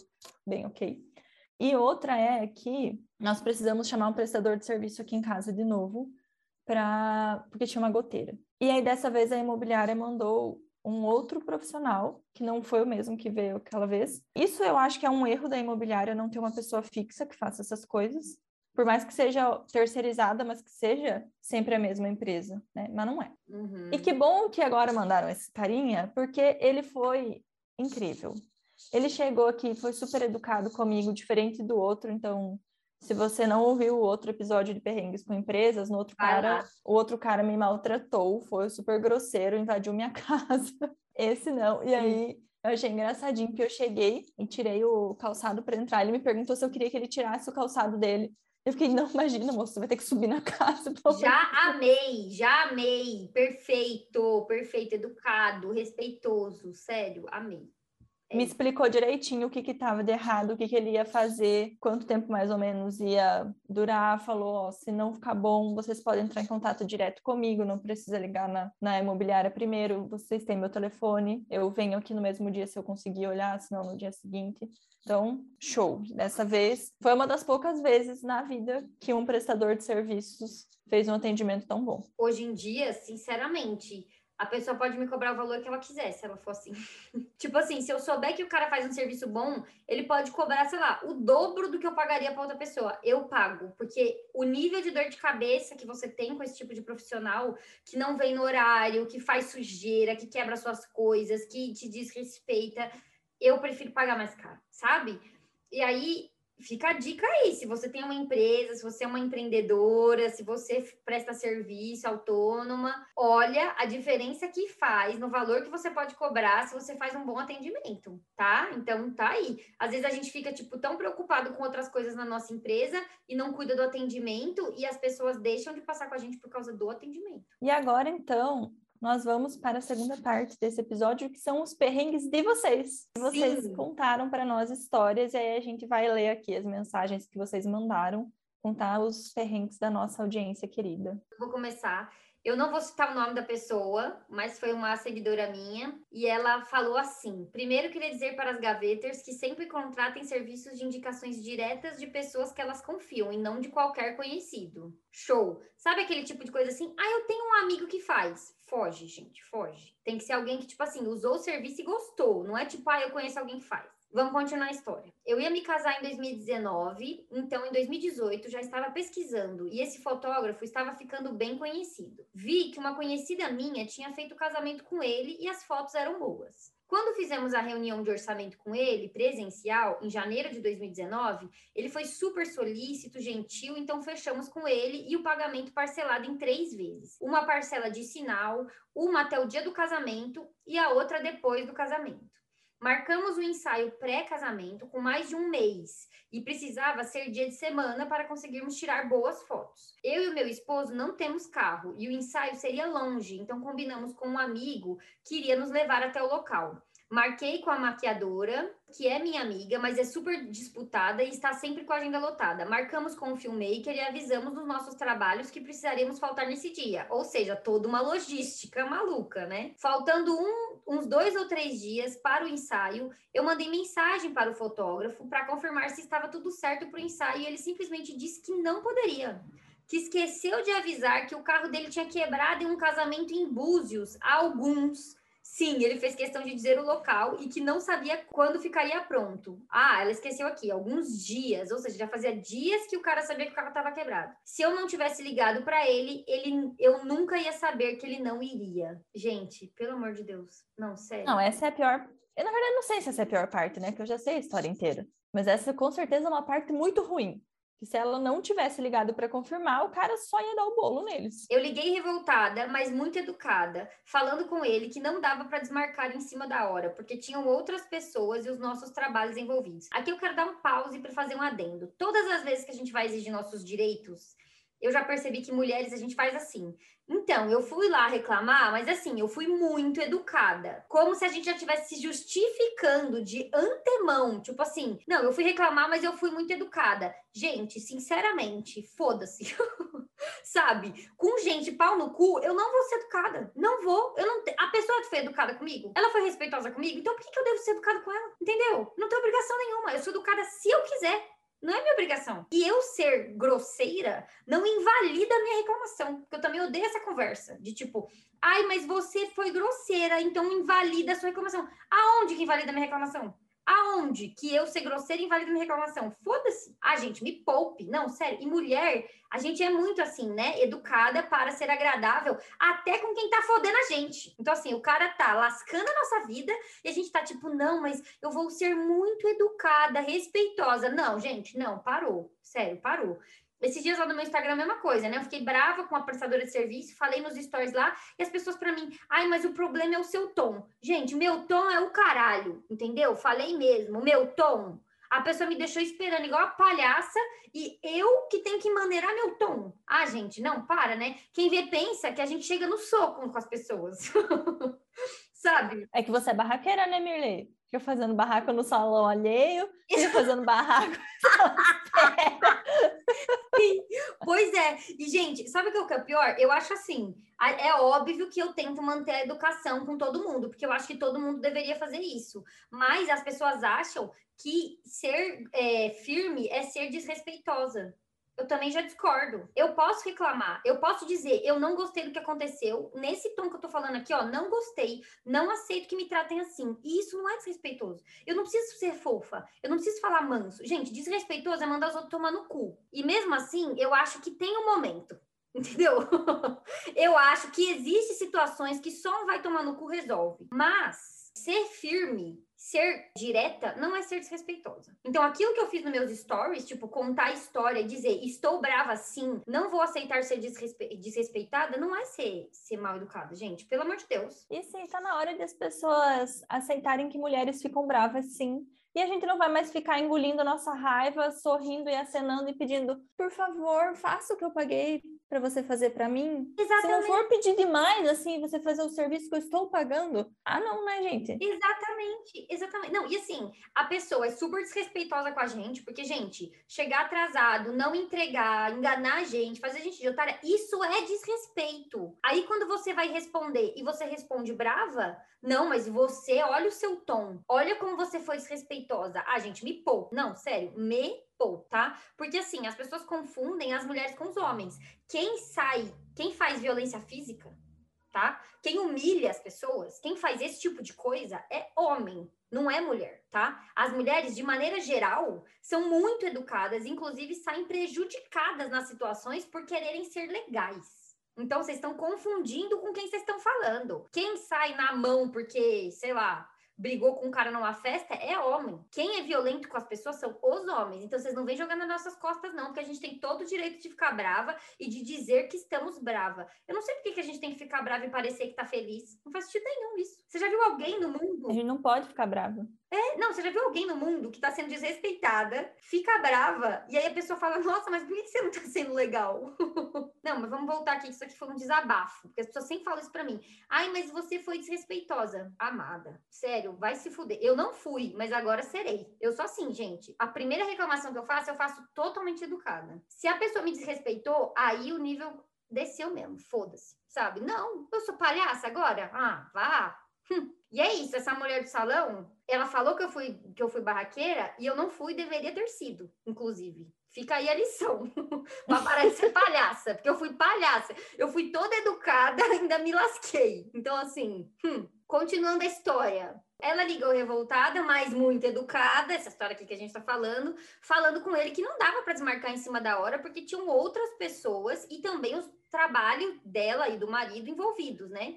[SPEAKER 1] bem ok. E outra é que nós precisamos chamar um prestador de serviço aqui em casa de novo, pra... porque tinha uma goteira. E aí dessa vez a imobiliária mandou um outro profissional, que não foi o mesmo que veio aquela vez. Isso eu acho que é um erro da imobiliária não ter uma pessoa fixa que faça essas coisas, por mais que seja terceirizada, mas que seja sempre a mesma empresa, né? Mas não é. Uhum. E que bom que agora mandaram esse carinha, porque ele foi incrível. Ele chegou aqui, foi super educado comigo, diferente do outro, então se você não ouviu o outro episódio de perrengues com empresas, no outro cara, o outro cara me maltratou, foi super grosseiro, invadiu minha casa. Esse não. E aí eu achei engraçadinho que eu cheguei e tirei o calçado para entrar. Ele me perguntou se eu queria que ele tirasse o calçado dele. Eu fiquei, não, imagina, moço, você vai ter que subir na casa.
[SPEAKER 2] Já amei, já amei. Perfeito, perfeito, educado, respeitoso, sério, amei
[SPEAKER 1] me explicou direitinho o que estava de errado, o que, que, ele ia fazer, quanto tempo mais ou menos ia durar. Falou: se não ficar bom, vocês podem entrar em contato direto comigo, não precisa ligar na, na imobiliária primeiro. Vocês têm meu telefone, eu venho aqui no mesmo dia se eu conseguir olhar, senão no dia seguinte. Então, show. Dessa vez, foi uma das poucas vezes na vida que um prestador de serviços fez um atendimento tão bom.
[SPEAKER 2] Hoje em dia, sinceramente, a pessoa pode me cobrar o valor que ela quiser, se ela for assim. tipo assim, se eu souber que o cara faz um serviço bom, ele pode cobrar, sei lá, o dobro do que eu pagaria para outra pessoa. Eu pago, porque o nível de dor de cabeça que você tem com esse tipo de profissional, que não vem no horário, que faz sujeira, que quebra suas coisas, que te desrespeita, eu prefiro pagar mais caro, sabe? E aí fica a dica aí, se você tem uma empresa, se você é uma empreendedora, se você presta serviço autônoma, olha a diferença que faz no valor que você pode cobrar se você faz um bom atendimento, tá? Então tá aí. Às vezes a gente fica tipo tão preocupado com outras coisas na nossa empresa e não cuida do atendimento e as pessoas deixam de passar com a gente por causa do atendimento.
[SPEAKER 1] E agora então, nós vamos para a segunda parte desse episódio, que são os perrengues de vocês. Vocês Sim. contaram para nós histórias, e aí a gente vai ler aqui as mensagens que vocês mandaram, contar os perrengues da nossa audiência querida.
[SPEAKER 2] Vou começar. Eu não vou citar o nome da pessoa, mas foi uma seguidora minha e ela falou assim: primeiro queria dizer para as gaveters que sempre contratem serviços de indicações diretas de pessoas que elas confiam e não de qualquer conhecido. Show! Sabe aquele tipo de coisa assim? Ah, eu tenho um amigo que faz. Foge, gente, foge. Tem que ser alguém que, tipo assim, usou o serviço e gostou. Não é tipo, ah, eu conheço alguém que faz. Vamos continuar a história. Eu ia me casar em 2019, então em 2018 já estava pesquisando e esse fotógrafo estava ficando bem conhecido. Vi que uma conhecida minha tinha feito casamento com ele e as fotos eram boas. Quando fizemos a reunião de orçamento com ele, presencial, em janeiro de 2019, ele foi super solícito, gentil, então fechamos com ele e o pagamento parcelado em três vezes. Uma parcela de sinal, uma até o dia do casamento e a outra depois do casamento. Marcamos o ensaio pré-casamento com mais de um mês e precisava ser dia de semana para conseguirmos tirar boas fotos. Eu e o meu esposo não temos carro e o ensaio seria longe, então combinamos com um amigo que iria nos levar até o local. Marquei com a maquiadora, que é minha amiga, mas é super disputada e está sempre com a agenda lotada. Marcamos com o filmmaker e avisamos nos nossos trabalhos que precisaremos faltar nesse dia. Ou seja, toda uma logística maluca, né? Faltando um, uns dois ou três dias para o ensaio, eu mandei mensagem para o fotógrafo para confirmar se estava tudo certo para o ensaio e ele simplesmente disse que não poderia que esqueceu de avisar que o carro dele tinha quebrado em um casamento em Búzios há alguns Sim, ele fez questão de dizer o local e que não sabia quando ficaria pronto. Ah, ela esqueceu aqui, alguns dias, ou seja, já fazia dias que o cara sabia que o carro estava quebrado. Se eu não tivesse ligado para ele, ele, eu nunca ia saber que ele não iria. Gente, pelo amor de Deus, não, sério.
[SPEAKER 1] Não, essa é a pior. Eu na verdade não sei se essa é a pior parte, né? Que eu já sei a história inteira. Mas essa com certeza é uma parte muito ruim que se ela não tivesse ligado para confirmar, o cara só ia dar o bolo neles.
[SPEAKER 2] Eu liguei revoltada, mas muito educada, falando com ele que não dava para desmarcar em cima da hora, porque tinham outras pessoas e os nossos trabalhos envolvidos. Aqui eu quero dar um pause para fazer um adendo. Todas as vezes que a gente vai exigir nossos direitos, eu já percebi que mulheres a gente faz assim. Então, eu fui lá reclamar, mas assim, eu fui muito educada. Como se a gente já estivesse se justificando de antemão. Tipo assim, não, eu fui reclamar, mas eu fui muito educada. Gente, sinceramente, foda-se. Sabe? Com gente pau no cu, eu não vou ser educada. Não vou. Eu não te... A pessoa foi educada comigo, ela foi respeitosa comigo, então por que, que eu devo ser educada com ela? Entendeu? Não tenho obrigação nenhuma. Eu sou educada se eu quiser. Não é minha obrigação. E eu ser grosseira não invalida a minha reclamação. Porque eu também odeio essa conversa. De tipo, ai, mas você foi grosseira, então invalida a sua reclamação. Aonde que invalida a minha reclamação? Aonde que eu ser grosseira invalida minha reclamação? Foda-se. Ah, gente, me poupe. Não, sério. E mulher, a gente é muito assim, né? Educada para ser agradável até com quem tá fodendo a gente. Então, assim, o cara tá lascando a nossa vida e a gente tá tipo, não, mas eu vou ser muito educada, respeitosa. Não, gente, não, parou. Sério, parou. Esses dias lá no meu Instagram, a mesma coisa, né? Eu fiquei brava com a prestadora de serviço, falei nos stories lá, e as pessoas para mim, ai, mas o problema é o seu tom. Gente, meu tom é o caralho, entendeu? Falei mesmo, meu tom. A pessoa me deixou esperando igual a palhaça e eu que tenho que maneirar meu tom. Ah, gente, não, para, né? Quem vê pensa que a gente chega no soco com as pessoas. Sabe?
[SPEAKER 1] É que você é barraqueira, né, Mirley? Fica fazendo barraco no salão alheio, fica fazendo barraco.
[SPEAKER 2] Sim, pois é. E, gente, sabe o que é o pior? Eu acho assim, é óbvio que eu tento manter a educação com todo mundo, porque eu acho que todo mundo deveria fazer isso. Mas as pessoas acham que ser é, firme é ser desrespeitosa. Eu também já discordo. Eu posso reclamar, eu posso dizer, eu não gostei do que aconteceu. Nesse tom que eu tô falando aqui, ó, não gostei, não aceito que me tratem assim. E isso não é desrespeitoso. Eu não preciso ser fofa, eu não preciso falar manso. Gente, desrespeitoso é mandar os outros tomar no cu. E mesmo assim, eu acho que tem um momento. Entendeu? eu acho que existe situações que só um vai tomar no cu resolve. Mas ser firme ser direta não é ser desrespeitosa. Então, aquilo que eu fiz nos meus stories, tipo, contar a história, dizer estou brava sim, não vou aceitar ser desrespe... desrespeitada, não é ser, ser mal educada, gente. Pelo amor de Deus.
[SPEAKER 1] E sim, tá na hora das pessoas aceitarem que mulheres ficam bravas sim. E a gente não vai mais ficar engolindo nossa raiva, sorrindo e acenando e pedindo, por favor, faça o que eu paguei para você fazer para mim. Exatamente. Se não for pedir demais, assim, você fazer o serviço que eu estou pagando, ah, não, né, gente?
[SPEAKER 2] Exatamente, exatamente. Não, e assim, a pessoa é super desrespeitosa com a gente, porque, gente, chegar atrasado, não entregar, enganar a gente, fazer a gente de otária, isso é desrespeito. Aí, quando você vai responder e você responde brava, não, mas você, olha o seu tom, olha como você foi desrespeitosa. Ah, gente, me pou. Não, sério, me tá? Porque assim, as pessoas confundem as mulheres com os homens. Quem sai, quem faz violência física, tá? Quem humilha as pessoas, quem faz esse tipo de coisa é homem, não é mulher, tá? As mulheres, de maneira geral, são muito educadas, inclusive saem prejudicadas nas situações por quererem ser legais. Então, vocês estão confundindo com quem vocês estão falando. Quem sai na mão porque, sei lá, brigou com um cara numa festa é homem. Quem é violento com as pessoas são os homens. Então vocês não vêm jogar nas nossas costas, não, porque a gente tem todo o direito de ficar brava e de dizer que estamos brava. Eu não sei por que a gente tem que ficar brava e parecer que tá feliz. Não faz sentido nenhum isso. Você já viu alguém no mundo?
[SPEAKER 1] A gente não pode ficar brava.
[SPEAKER 2] É, não, você já viu alguém no mundo que está sendo desrespeitada, fica brava, e aí a pessoa fala, nossa, mas por que você não está sendo legal? não, mas vamos voltar aqui, isso aqui foi um desabafo, porque as pessoas sempre falam isso para mim. Ai, mas você foi desrespeitosa. Amada, sério, vai se fuder. Eu não fui, mas agora serei. Eu sou assim, gente. A primeira reclamação que eu faço, eu faço totalmente educada. Se a pessoa me desrespeitou, aí o nível desceu mesmo, foda-se, sabe? Não, eu sou palhaça agora? Ah, vá. Hum. E é isso, essa mulher do salão, ela falou que eu fui que eu fui barraqueira e eu não fui, deveria ter sido, inclusive. Fica aí a lição. para parar de ser palhaça, porque eu fui palhaça. Eu fui toda educada, ainda me lasquei. Então, assim, hum, continuando a história. Ela ligou revoltada, mas muito educada, essa história aqui que a gente está falando, falando com ele que não dava para desmarcar em cima da hora, porque tinham outras pessoas e também os trabalhos dela e do marido envolvidos, né?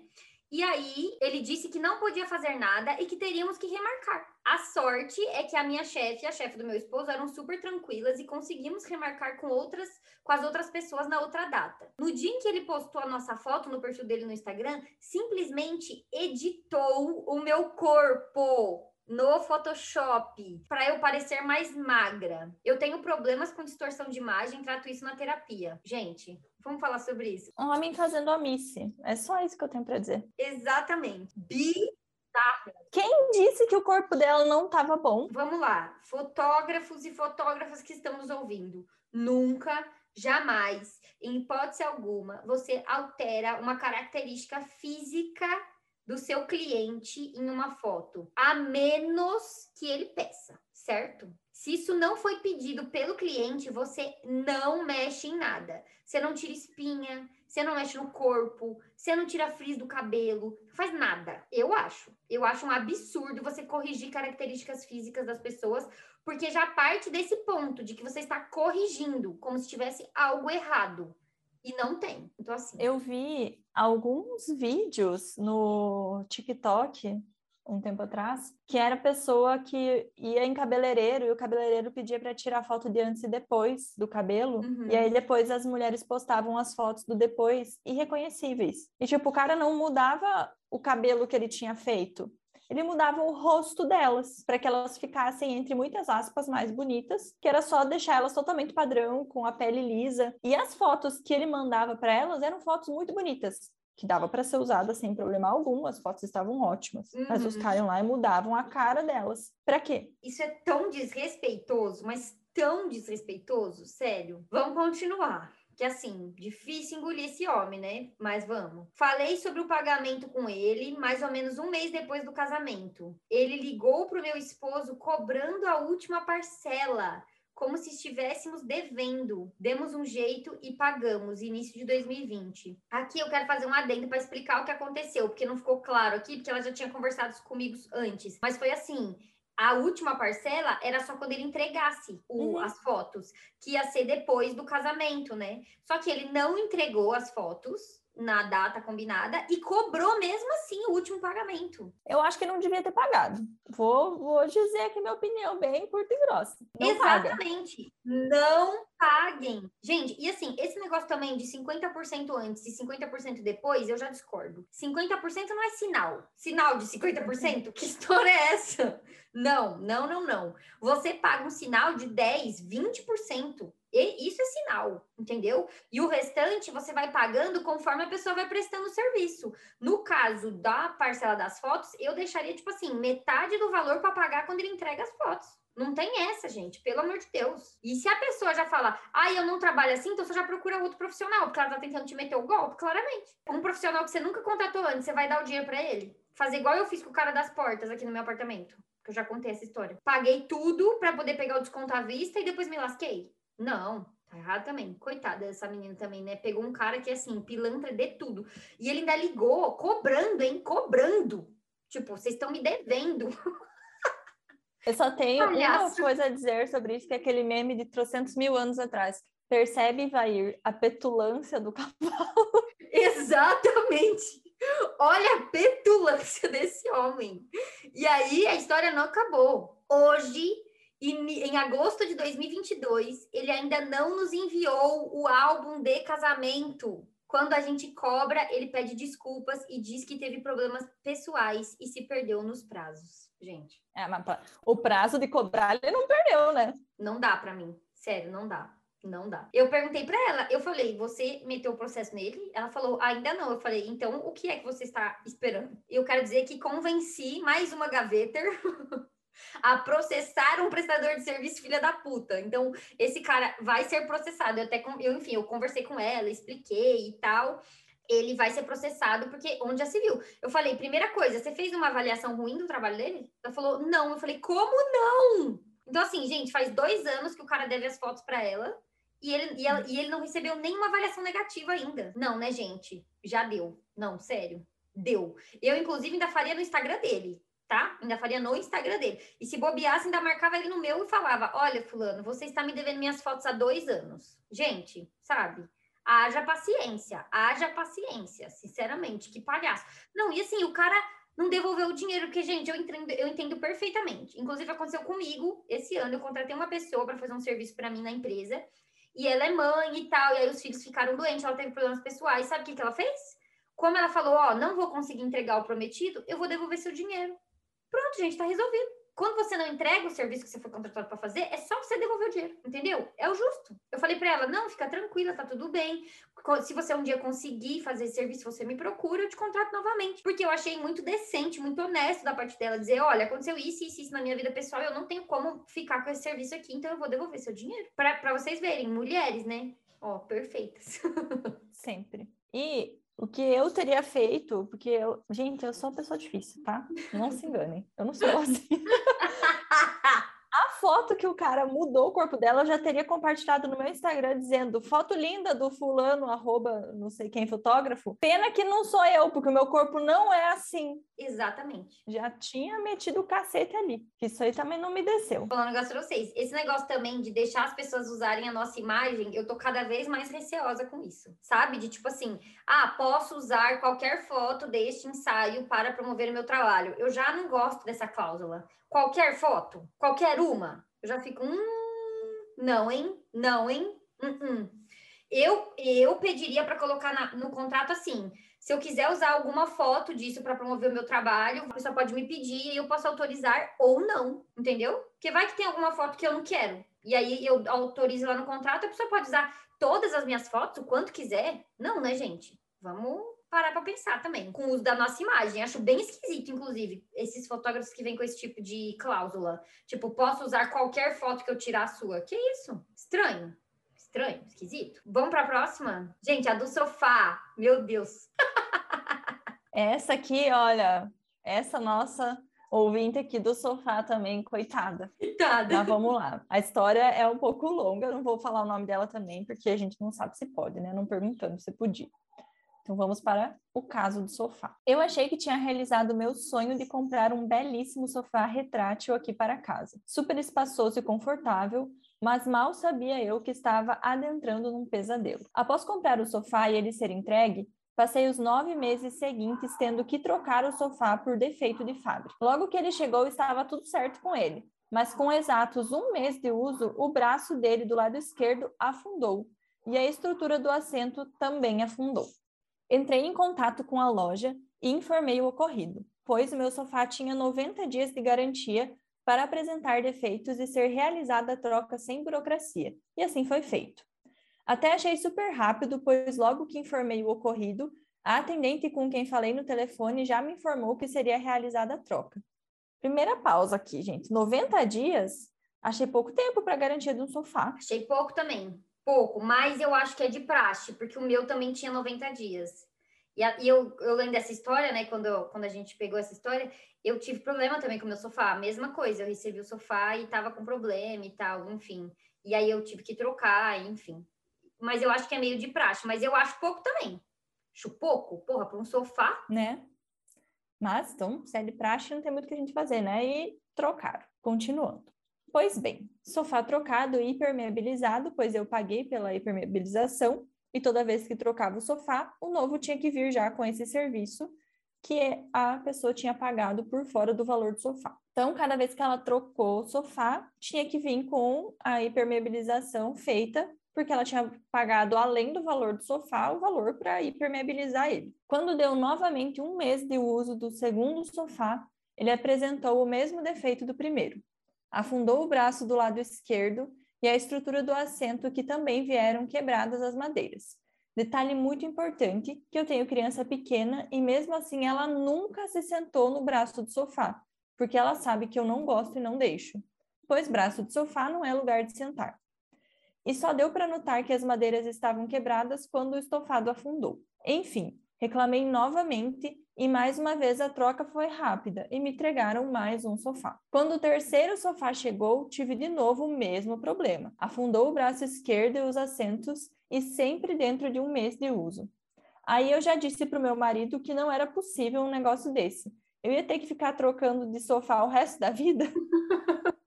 [SPEAKER 2] E aí ele disse que não podia fazer nada e que teríamos que remarcar. A sorte é que a minha chefe e a chefe do meu esposo eram super tranquilas e conseguimos remarcar com outras, com as outras pessoas na outra data. No dia em que ele postou a nossa foto no perfil dele no Instagram, simplesmente editou o meu corpo no Photoshop para eu parecer mais magra. Eu tenho problemas com distorção de imagem, trato isso na terapia. Gente, vamos falar sobre isso.
[SPEAKER 1] Um homem fazendo omisse. É só isso que eu tenho para dizer.
[SPEAKER 2] Exatamente. Bi
[SPEAKER 1] quem disse que o corpo dela não estava bom?
[SPEAKER 2] Vamos lá, fotógrafos e fotógrafas que estão nos ouvindo. Nunca, jamais, em hipótese alguma, você altera uma característica física do seu cliente em uma foto, a menos que ele peça, certo? Se isso não foi pedido pelo cliente, você não mexe em nada. Você não tira espinha, você não mexe no corpo, você não tira frizz do cabelo, faz nada. Eu acho. Eu acho um absurdo você corrigir características físicas das pessoas, porque já parte desse ponto de que você está corrigindo, como se tivesse algo errado. E não tem. Então, assim.
[SPEAKER 1] Eu vi alguns vídeos no TikTok um tempo atrás, que era pessoa que ia em cabeleireiro e o cabeleireiro pedia para tirar foto de antes e depois do cabelo, uhum. e aí depois as mulheres postavam as fotos do depois irreconhecíveis. E tipo, o cara não mudava o cabelo que ele tinha feito, ele mudava o rosto delas para que elas ficassem, entre muitas aspas, mais bonitas, que era só deixar elas totalmente padrão, com a pele lisa. E as fotos que ele mandava para elas eram fotos muito bonitas, que dava para ser usada sem problema algum, as fotos estavam ótimas. Uhum. Mas os uhum. caras lá e mudavam a cara delas. Para quê?
[SPEAKER 2] Isso é tão desrespeitoso, mas tão desrespeitoso, sério. Vamos continuar que assim, difícil engolir esse homem, né? Mas vamos. Falei sobre o pagamento com ele mais ou menos um mês depois do casamento. Ele ligou pro meu esposo cobrando a última parcela. Como se estivéssemos devendo. Demos um jeito e pagamos, início de 2020. Aqui eu quero fazer um adendo para explicar o que aconteceu, porque não ficou claro aqui, porque ela já tinha conversado comigo antes. Mas foi assim: a última parcela era só quando ele entregasse o, uhum. as fotos, que ia ser depois do casamento, né? Só que ele não entregou as fotos na data combinada e cobrou mesmo assim o último pagamento.
[SPEAKER 1] Eu acho que não devia ter pagado. Vou, vou dizer aqui minha opinião bem curta e grossa.
[SPEAKER 2] Não Exatamente. Paga. Não paguem. Gente, e assim, esse negócio também de 50% antes e 50% depois, eu já discordo. 50% não é sinal. Sinal de 50%? Que história é essa? Não, não, não, não. Você paga um sinal de 10, 20%. E isso é sinal, entendeu? E o restante você vai pagando conforme a pessoa vai prestando o serviço. No caso da parcela das fotos, eu deixaria, tipo assim, metade do valor para pagar quando ele entrega as fotos. Não tem essa, gente, pelo amor de Deus. E se a pessoa já fala, ah, eu não trabalho assim, então você já procura outro profissional, porque ela tá tentando te meter o golpe, claramente. Um profissional que você nunca contratou antes, você vai dar o dinheiro para ele. Fazer igual eu fiz com o cara das portas aqui no meu apartamento, que eu já contei essa história. Paguei tudo para poder pegar o desconto à vista e depois me lasquei. Não, tá errado também. Coitada dessa menina também, né? Pegou um cara que, assim, pilantra de tudo. E ele ainda ligou, cobrando, hein? Cobrando. Tipo, vocês estão me devendo.
[SPEAKER 1] Eu só tenho Palhaço. uma coisa a dizer sobre isso, que é aquele meme de trocentos mil anos atrás. Percebe, Vair, a petulância do cavalo.
[SPEAKER 2] Exatamente. Olha a petulância desse homem. E aí a história não acabou. Hoje e em agosto de 2022, ele ainda não nos enviou o álbum de casamento. Quando a gente cobra, ele pede desculpas e diz que teve problemas pessoais e se perdeu nos prazos. Gente.
[SPEAKER 1] É, mas o prazo de cobrar ele não perdeu, né?
[SPEAKER 2] Não dá para mim. Sério, não dá. Não dá. Eu perguntei para ela, eu falei, você meteu o processo nele? Ela falou, ainda não. Eu falei, então o que é que você está esperando? Eu quero dizer que convenci mais uma gaveta a processar um prestador de serviço filha da puta. Então, esse cara vai ser processado. Eu até, eu, enfim, eu conversei com ela, expliquei e tal. Ele vai ser processado porque onde já se viu. Eu falei, primeira coisa, você fez uma avaliação ruim do trabalho dele? Ela falou, não. Eu falei, como não? Então, assim, gente, faz dois anos que o cara deve as fotos para ela. E ele, e, ela, e ele não recebeu nenhuma avaliação negativa ainda. Não, né, gente? Já deu. Não, sério. Deu. Eu, inclusive, ainda faria no Instagram dele tá? Ainda faria no Instagram dele. E se bobeasse, ainda marcava ele no meu e falava: Olha, Fulano, você está me devendo minhas fotos há dois anos. Gente, sabe? Haja paciência, haja paciência, sinceramente, que palhaço. Não, e assim, o cara não devolveu o dinheiro, porque, gente, eu entendo, eu entendo perfeitamente. Inclusive, aconteceu comigo esse ano. Eu contratei uma pessoa para fazer um serviço para mim na empresa, e ela é mãe e tal, e aí os filhos ficaram doentes, ela teve problemas pessoais. Sabe o que, que ela fez? Como ela falou, ó, não vou conseguir entregar o prometido, eu vou devolver seu dinheiro. Pronto, gente, tá resolvido. Quando você não entrega o serviço que você foi contratado para fazer, é só você devolver o dinheiro, entendeu? É o justo. Eu falei para ela: não, fica tranquila, tá tudo bem. Se você um dia conseguir fazer esse serviço, você me procura, eu te contrato novamente. Porque eu achei muito decente, muito honesto da parte dela dizer: olha, aconteceu isso, isso, isso na minha vida pessoal, eu não tenho como ficar com esse serviço aqui, então eu vou devolver seu dinheiro. para vocês verem, mulheres, né? Ó, perfeitas.
[SPEAKER 1] Sempre. E o que eu teria feito, porque eu, gente, eu sou uma pessoa difícil, tá? Não se enganem, eu não sou assim. foto que o cara mudou o corpo dela, eu já teria compartilhado no meu Instagram dizendo foto linda do fulano, arroba não sei quem, fotógrafo. Pena que não sou eu, porque o meu corpo não é assim.
[SPEAKER 2] Exatamente.
[SPEAKER 1] Já tinha metido o cacete ali. Isso aí também não me desceu.
[SPEAKER 2] Falando um negócio pra vocês. Esse negócio também de deixar as pessoas usarem a nossa imagem, eu tô cada vez mais receosa com isso. Sabe? De tipo assim, ah, posso usar qualquer foto deste ensaio para promover o meu trabalho. Eu já não gosto dessa cláusula qualquer foto, qualquer uma, eu já fico, hum, não, hein? Não, hein? Hum, hum. Eu, eu pediria para colocar na, no contrato assim: se eu quiser usar alguma foto disso para promover o meu trabalho, a pessoa pode me pedir e eu posso autorizar ou não, entendeu? Porque vai que tem alguma foto que eu não quero. E aí eu autorizo lá no contrato, a pessoa pode usar todas as minhas fotos, o quanto quiser. Não, né, gente? Vamos parar para pensar também, com o uso da nossa imagem. Acho bem esquisito, inclusive, esses fotógrafos que vêm com esse tipo de cláusula. Tipo, posso usar qualquer foto que eu tirar a sua. Que isso? Estranho. Estranho, esquisito. Vamos para a próxima? Gente, a do sofá. Meu Deus.
[SPEAKER 1] essa aqui, olha, essa nossa Ouvinte aqui do sofá também, coitada.
[SPEAKER 2] Coitada.
[SPEAKER 1] Mas vamos lá. A história é um pouco longa, não vou falar o nome dela também, porque a gente não sabe se pode, né? Não perguntando se podia. Então vamos para o caso do sofá. Eu achei que tinha realizado meu sonho de comprar um belíssimo sofá retrátil aqui para casa. Super espaçoso e confortável, mas mal sabia eu que estava adentrando num pesadelo. Após comprar o sofá e ele ser entregue, Passei os nove meses seguintes tendo que trocar o sofá por defeito de fábrica. Logo que ele chegou, estava tudo certo com ele, mas com exatos um mês de uso, o braço dele do lado esquerdo afundou e a estrutura do assento também afundou. Entrei em contato com a loja e informei o ocorrido, pois o meu sofá tinha 90 dias de garantia para apresentar defeitos e ser realizada a troca sem burocracia, e assim foi feito. Até achei super rápido, pois logo que informei o ocorrido, a atendente com quem falei no telefone já me informou que seria realizada a troca. Primeira pausa aqui, gente. 90 dias? Achei pouco tempo para garantia de um sofá.
[SPEAKER 2] Achei pouco também. Pouco, mas eu acho que é de praxe, porque o meu também tinha 90 dias. E, a, e eu, eu lembro dessa história, né? Quando, quando a gente pegou essa história, eu tive problema também com o meu sofá. Mesma coisa, eu recebi o sofá e tava com problema e tal, enfim. E aí eu tive que trocar, enfim mas eu acho que é meio de praxe, mas eu acho pouco também. Acho pouco, porra, para um sofá.
[SPEAKER 1] Né? Mas, então, se é de praxe, não tem muito o que a gente fazer, né? E trocar. Continuando. Pois bem, sofá trocado e hipermeabilizado, pois eu paguei pela hipermeabilização, e toda vez que trocava o sofá, o novo tinha que vir já com esse serviço que a pessoa tinha pagado por fora do valor do sofá. Então, cada vez que ela trocou o sofá, tinha que vir com a hipermeabilização feita porque ela tinha pagado, além do valor do sofá, o valor para hipermeabilizar ele. Quando deu novamente um mês de uso do segundo sofá, ele apresentou o mesmo defeito do primeiro. Afundou o braço do lado esquerdo e a estrutura do assento, que também vieram quebradas as madeiras. Detalhe muito importante que eu tenho criança pequena e mesmo assim ela nunca se sentou no braço do sofá, porque ela sabe que eu não gosto e não deixo, pois braço de sofá não é lugar de sentar e só deu para notar que as madeiras estavam quebradas quando o estofado afundou. Enfim, reclamei novamente e mais uma vez a troca foi rápida e me entregaram mais um sofá. Quando o terceiro sofá chegou, tive de novo o mesmo problema. Afundou o braço esquerdo e os assentos e sempre dentro de um mês de uso. Aí eu já disse para o meu marido que não era possível um negócio desse. Eu ia ter que ficar trocando de sofá o resto da vida.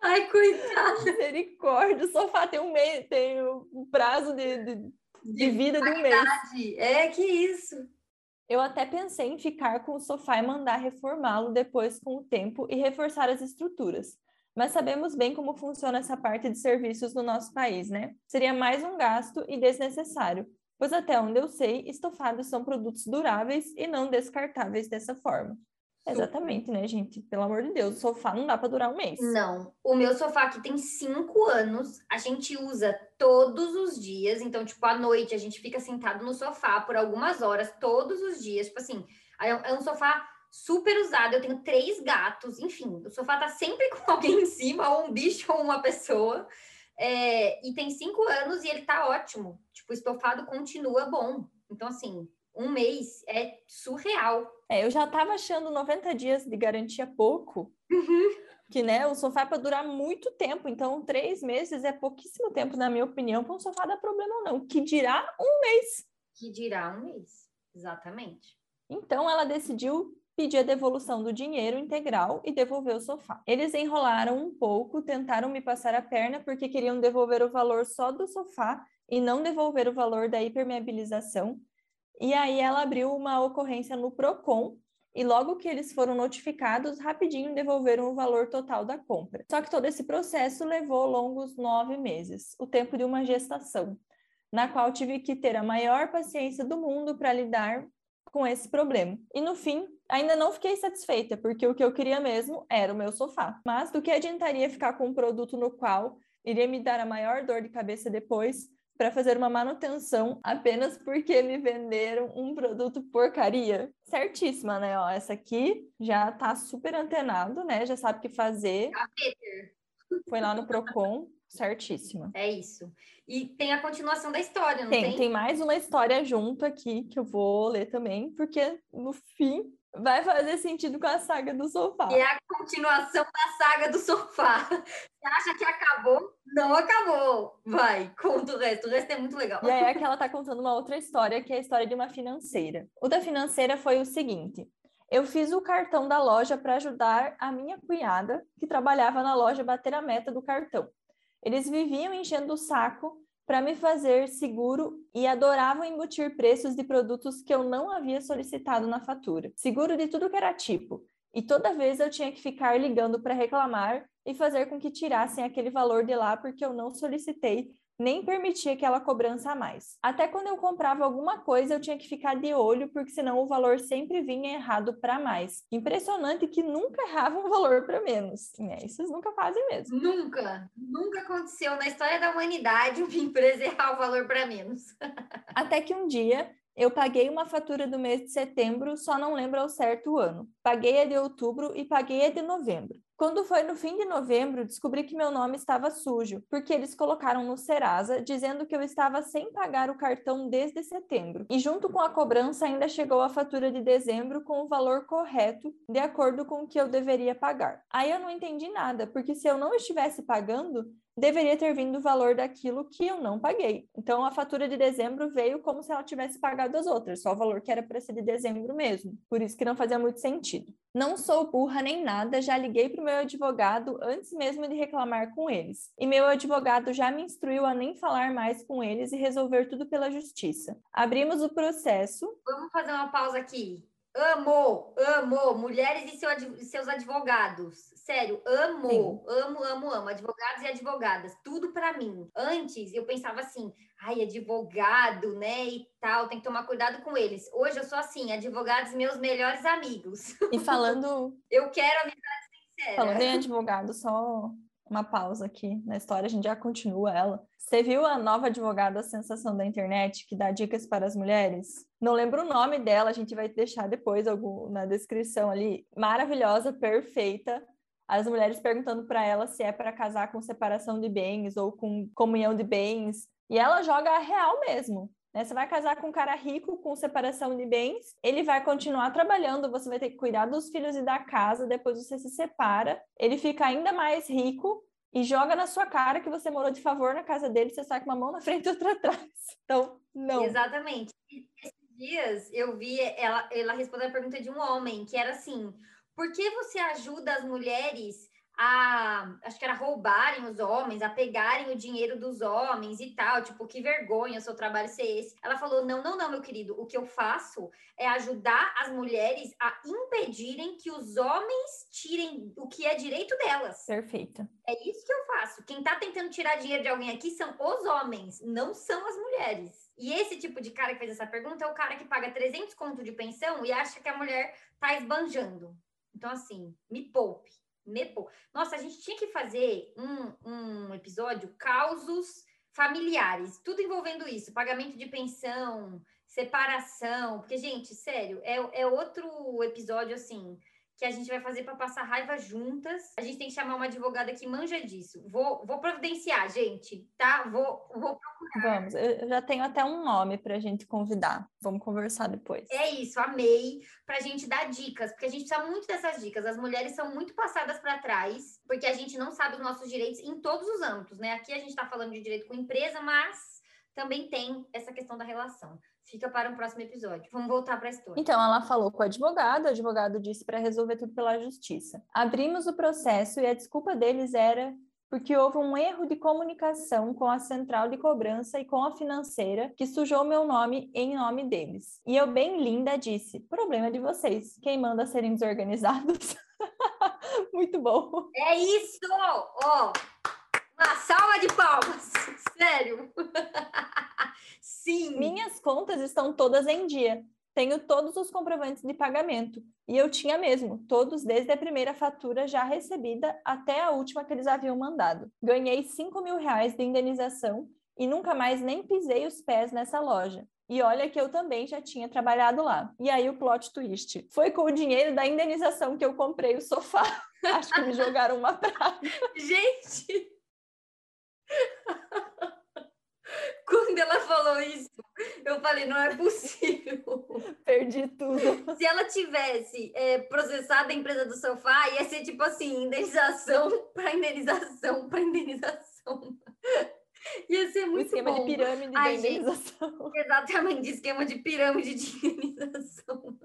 [SPEAKER 2] Ai, coitada.
[SPEAKER 1] Misericórdia, o sofá tem um mês, tem um prazo de, de, de vida de um mês.
[SPEAKER 2] É, que isso.
[SPEAKER 1] Eu até pensei em ficar com o sofá e mandar reformá-lo depois com o tempo e reforçar as estruturas. Mas sabemos bem como funciona essa parte de serviços no nosso país, né? Seria mais um gasto e desnecessário, pois até onde eu sei, estofados são produtos duráveis e não descartáveis dessa forma. Exatamente, né, gente? Pelo amor de Deus, o sofá não dá para durar um mês.
[SPEAKER 2] Não. O meu sofá aqui tem cinco anos, a gente usa todos os dias. Então, tipo, à noite a gente fica sentado no sofá por algumas horas, todos os dias. Tipo assim, é, é um sofá super usado. Eu tenho três gatos, enfim, o sofá tá sempre com alguém em cima, ou um bicho ou uma pessoa. É, e tem cinco anos e ele tá ótimo. Tipo, o estofado continua bom. Então, assim, um mês é surreal.
[SPEAKER 1] É, eu já estava achando 90 dias de garantia pouco. Uhum. Que, né, o sofá é para durar muito tempo. Então, três meses é pouquíssimo tempo, na minha opinião, para um sofá dar problema ou não. Que dirá um mês.
[SPEAKER 2] Que dirá um mês, exatamente.
[SPEAKER 1] Então, ela decidiu pedir a devolução do dinheiro integral e devolver o sofá. Eles enrolaram um pouco, tentaram me passar a perna porque queriam devolver o valor só do sofá e não devolver o valor da hipermeabilização, e aí ela abriu uma ocorrência no Procon e logo que eles foram notificados, rapidinho devolveram o valor total da compra. Só que todo esse processo levou longos nove meses, o tempo de uma gestação, na qual tive que ter a maior paciência do mundo para lidar com esse problema. E no fim, ainda não fiquei satisfeita, porque o que eu queria mesmo era o meu sofá. Mas do que adiantaria ficar com um produto no qual iria me dar a maior dor de cabeça depois, para fazer uma manutenção apenas porque me venderam um produto porcaria. Certíssima, né? Ó, essa aqui já tá super antenado, né? Já sabe o que fazer. Foi lá no Procon, certíssima.
[SPEAKER 2] É isso. E tem a continuação da história, não
[SPEAKER 1] tem?
[SPEAKER 2] Tem,
[SPEAKER 1] tem mais uma história junto aqui que eu vou ler também, porque no fim vai fazer sentido com a saga do sofá.
[SPEAKER 2] É a continuação da saga do sofá. Você acha que acabou? Não acabou. Vai, conta o resto. O resto é muito legal.
[SPEAKER 1] E aí é que ela tá contando uma outra história, que é a história de uma financeira. O da financeira foi o seguinte. Eu fiz o cartão da loja para ajudar a minha cunhada, que trabalhava na loja, a bater a meta do cartão. Eles viviam enchendo o saco para me fazer seguro e adoravam embutir preços de produtos que eu não havia solicitado na fatura. Seguro de tudo que era tipo. E toda vez eu tinha que ficar ligando para reclamar e fazer com que tirassem aquele valor de lá porque eu não solicitei nem permitia aquela cobrança a mais. Até quando eu comprava alguma coisa, eu tinha que ficar de olho, porque senão o valor sempre vinha errado para mais. Impressionante que nunca errava um valor para menos. É, isso nunca fazem mesmo.
[SPEAKER 2] Nunca, nunca aconteceu na história da humanidade uma empresa errar o valor para menos.
[SPEAKER 1] Até que um dia eu paguei uma fatura do mês de setembro, só não lembro ao certo o ano. Paguei a de outubro e paguei a de novembro. Quando foi no fim de novembro, descobri que meu nome estava sujo, porque eles colocaram no Serasa dizendo que eu estava sem pagar o cartão desde setembro. E junto com a cobrança ainda chegou a fatura de dezembro com o valor correto, de acordo com o que eu deveria pagar. Aí eu não entendi nada, porque se eu não estivesse pagando, deveria ter vindo o valor daquilo que eu não paguei. Então a fatura de dezembro veio como se ela tivesse pagado as outras, só o valor que era para ser de dezembro mesmo. Por isso que não fazia muito sentido. Não sou burra nem nada, já liguei para o meu advogado antes mesmo de reclamar com eles. E meu advogado já me instruiu a nem falar mais com eles e resolver tudo pela justiça. Abrimos o processo.
[SPEAKER 2] Vamos fazer uma pausa aqui. Amo, amo mulheres e seu, seus advogados. Sério, amo, Sim. amo, amo, amo. Advogados e advogadas, tudo para mim. Antes eu pensava assim, ai, advogado, né, e tal, tem que tomar cuidado com eles. Hoje eu sou assim, advogados meus melhores amigos.
[SPEAKER 1] E falando.
[SPEAKER 2] eu quero amizade sincera.
[SPEAKER 1] Falando em advogado, só uma pausa aqui na história, a gente já continua ela. Você viu a nova advogada Sensação da Internet, que dá dicas para as mulheres? Não lembro o nome dela, a gente vai deixar depois algum, na descrição ali. Maravilhosa, perfeita. As mulheres perguntando para ela se é para casar com separação de bens ou com comunhão de bens. E ela joga a real mesmo. Né? Você vai casar com um cara rico com separação de bens, ele vai continuar trabalhando, você vai ter que cuidar dos filhos e da casa, depois você se separa, ele fica ainda mais rico e joga na sua cara que você morou de favor na casa dele, você sai com uma mão na frente e outra atrás. Então, não.
[SPEAKER 2] Exatamente. Esses dias eu vi ela, ela responder a pergunta de um homem, que era assim: por que você ajuda as mulheres a, acho que era roubarem os homens, a pegarem o dinheiro dos homens e tal, tipo, que vergonha o seu trabalho ser esse. Ela falou: "Não, não, não, meu querido, o que eu faço é ajudar as mulheres a impedirem que os homens tirem o que é direito delas".
[SPEAKER 1] Perfeito.
[SPEAKER 2] É isso que eu faço. Quem tá tentando tirar dinheiro de alguém aqui são os homens, não são as mulheres. E esse tipo de cara que fez essa pergunta é o cara que paga 300 conto de pensão e acha que a mulher tá esbanjando. Então, assim, me poupe. Nepo. Nossa, a gente tinha que fazer um, um episódio causos familiares, tudo envolvendo isso, pagamento de pensão, separação, porque, gente, sério, é, é outro episódio assim que a gente vai fazer para passar raiva juntas. A gente tem que chamar uma advogada que manja disso. Vou, vou providenciar, gente, tá? Vou, vou procurar.
[SPEAKER 1] Vamos, eu já tenho até um nome para a gente convidar. Vamos conversar depois.
[SPEAKER 2] É isso, amei. Para a gente dar dicas, porque a gente precisa muito dessas dicas. As mulheres são muito passadas para trás, porque a gente não sabe os nossos direitos em todos os âmbitos, né? Aqui a gente está falando de direito com empresa, mas também tem essa questão da relação fica para um próximo episódio. Vamos voltar para a história.
[SPEAKER 1] Então, ela falou com o advogado, o advogado disse para resolver tudo pela justiça. Abrimos o processo e a desculpa deles era porque houve um erro de comunicação com a central de cobrança e com a financeira que sujou meu nome em nome deles. E eu, bem linda, disse: problema de vocês, quem manda serem desorganizados? Muito bom.
[SPEAKER 2] É isso! Ó, oh, uma salva de palmas! Sério! Sim.
[SPEAKER 1] Minhas contas estão todas em dia. Tenho todos os comprovantes de pagamento. E eu tinha mesmo, todos desde a primeira fatura já recebida até a última que eles haviam mandado. Ganhei 5 mil reais de indenização e nunca mais nem pisei os pés nessa loja. E olha que eu também já tinha trabalhado lá. E aí o plot twist. Foi com o dinheiro da indenização que eu comprei o sofá. Acho que me jogaram uma praga.
[SPEAKER 2] Gente! Quando ela falou isso, eu falei, não é possível.
[SPEAKER 1] Perdi tudo.
[SPEAKER 2] Se ela tivesse é, processado a empresa do sofá, ia ser tipo assim, indenização para indenização para indenização. Ia ser muito
[SPEAKER 1] o esquema
[SPEAKER 2] bom.
[SPEAKER 1] de pirâmide Ai, de indenização.
[SPEAKER 2] Gente, exatamente, esquema de pirâmide de indenização.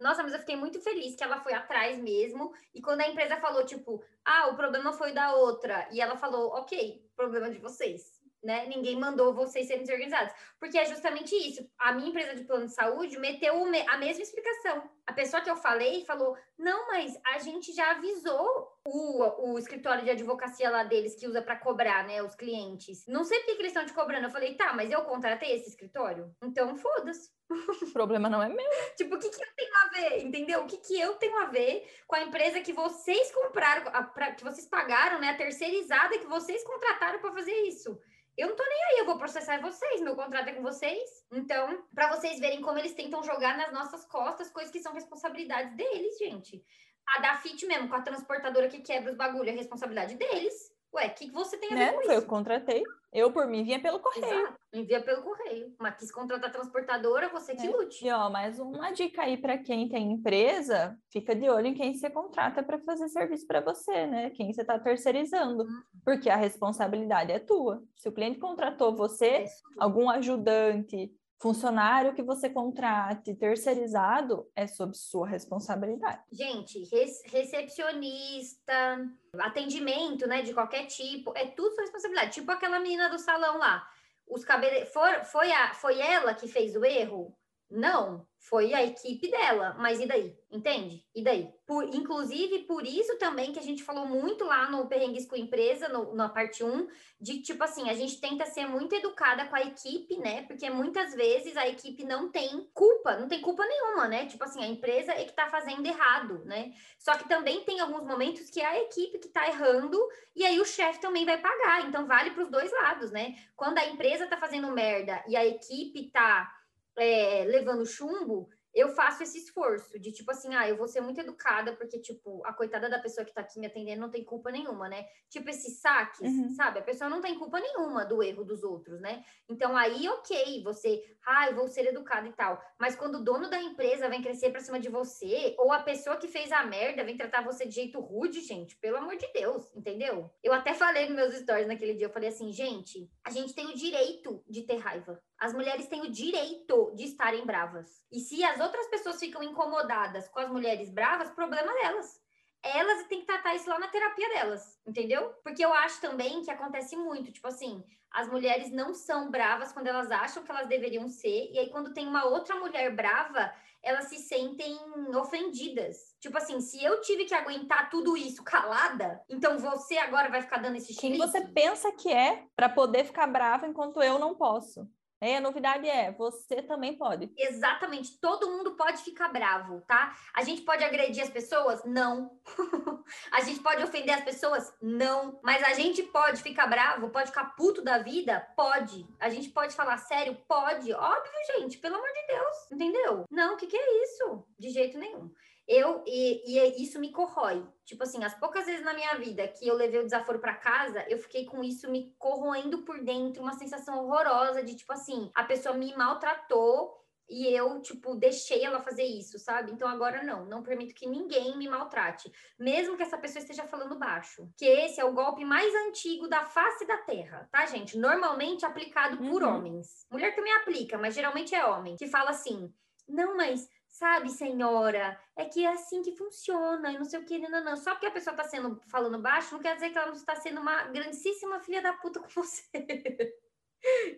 [SPEAKER 2] Nossa, mas eu fiquei muito feliz que ela foi atrás mesmo. E quando a empresa falou, tipo, ah, o problema foi da outra. E ela falou, ok, problema de vocês né? Ninguém mandou vocês serem desorganizados. Porque é justamente isso. A minha empresa de plano de saúde meteu a mesma explicação. A pessoa que eu falei falou: não, mas a gente já avisou o, o escritório de advocacia lá deles que usa para cobrar, né? Os clientes. Não sei por que eles estão te cobrando. Eu falei, tá, mas eu contratei esse escritório? Então foda-se.
[SPEAKER 1] O problema não é meu.
[SPEAKER 2] tipo, o que, que eu tenho a ver? Entendeu? O que, que eu tenho a ver com a empresa que vocês compraram, a, pra, que vocês pagaram, né? A terceirizada que vocês contrataram para fazer isso. Eu não tô nem aí, eu vou processar vocês, meu contrato é com vocês. Então, para vocês verem como eles tentam jogar nas nossas costas coisas que são responsabilidades deles, gente. A da FIT mesmo, com a transportadora que quebra os bagulho, é responsabilidade deles. Ué, o que você tem a ver
[SPEAKER 1] né?
[SPEAKER 2] com isso?
[SPEAKER 1] Eu contratei. Eu, por mim, vinha pelo correio. Exato.
[SPEAKER 2] Envia pelo correio. Mas quis contratar transportadora, você que é. lute.
[SPEAKER 1] E, ó, mais uma dica aí para quem tem empresa, fica de olho em quem você contrata para fazer serviço para você, né? Quem você está terceirizando. Hum. Porque a responsabilidade é tua. Se o cliente contratou você, é algum ajudante, funcionário que você contrate terceirizado é sob sua responsabilidade.
[SPEAKER 2] Gente, recepcionista, atendimento, né, de qualquer tipo, é tudo sua responsabilidade. Tipo aquela menina do salão lá. Os cabele... For, foi, a, foi ela que fez o erro? Não, foi a equipe dela, mas e daí? Entende? E daí? Por, inclusive, por isso também que a gente falou muito lá no Perrengues com Empresa, no, na parte 1, de tipo assim, a gente tenta ser muito educada com a equipe, né? Porque muitas vezes a equipe não tem culpa, não tem culpa nenhuma, né? Tipo assim, a empresa é que tá fazendo errado, né? Só que também tem alguns momentos que é a equipe que tá errando e aí o chefe também vai pagar. Então vale para os dois lados, né? Quando a empresa tá fazendo merda e a equipe tá é, levando chumbo, eu faço esse esforço de tipo assim, ah, eu vou ser muito educada, porque, tipo, a coitada da pessoa que tá aqui me atendendo não tem culpa nenhuma, né? Tipo, esses saques, uhum. sabe? A pessoa não tem culpa nenhuma do erro dos outros, né? Então aí, ok, você, ah, eu vou ser educada e tal. Mas quando o dono da empresa vem crescer pra cima de você, ou a pessoa que fez a merda vem tratar você de jeito rude, gente, pelo amor de Deus, entendeu? Eu até falei nos meus stories naquele dia, eu falei assim, gente, a gente tem o direito de ter raiva. As mulheres têm o direito de estarem bravas. E se as outras pessoas ficam incomodadas com as mulheres bravas, problema delas. Elas têm que tratar isso lá na terapia delas, entendeu? Porque eu acho também que acontece muito, tipo assim, as mulheres não são bravas quando elas acham que elas deveriam ser, e aí quando tem uma outra mulher brava, elas se sentem ofendidas. Tipo assim, se eu tive que aguentar tudo isso calada, então você agora vai ficar dando esse
[SPEAKER 1] Quem você pensa que é para poder ficar brava enquanto eu não posso? É, a novidade é, você também pode.
[SPEAKER 2] Exatamente, todo mundo pode ficar bravo, tá? A gente pode agredir as pessoas? Não. a gente pode ofender as pessoas? Não. Mas a gente pode ficar bravo, pode ficar puto da vida? Pode. A gente pode falar sério? Pode. Óbvio, gente, pelo amor de Deus. Entendeu? Não, o que, que é isso? De jeito nenhum. Eu, e, e é, isso me corrói. Tipo assim, as poucas vezes na minha vida que eu levei o desaforo para casa, eu fiquei com isso me corroendo por dentro, uma sensação horrorosa de tipo assim, a pessoa me maltratou e eu, tipo, deixei ela fazer isso, sabe? Então agora não, não permito que ninguém me maltrate, mesmo que essa pessoa esteja falando baixo. Que esse é o golpe mais antigo da face da terra, tá, gente? Normalmente aplicado por uhum. homens. Mulher também aplica, mas geralmente é homem, que fala assim: não, mas sabe, senhora, é que é assim que funciona, e não sei o que, não, não. Só porque a pessoa está sendo falando baixo, não quer dizer que ela não está sendo uma grandíssima filha da puta com você.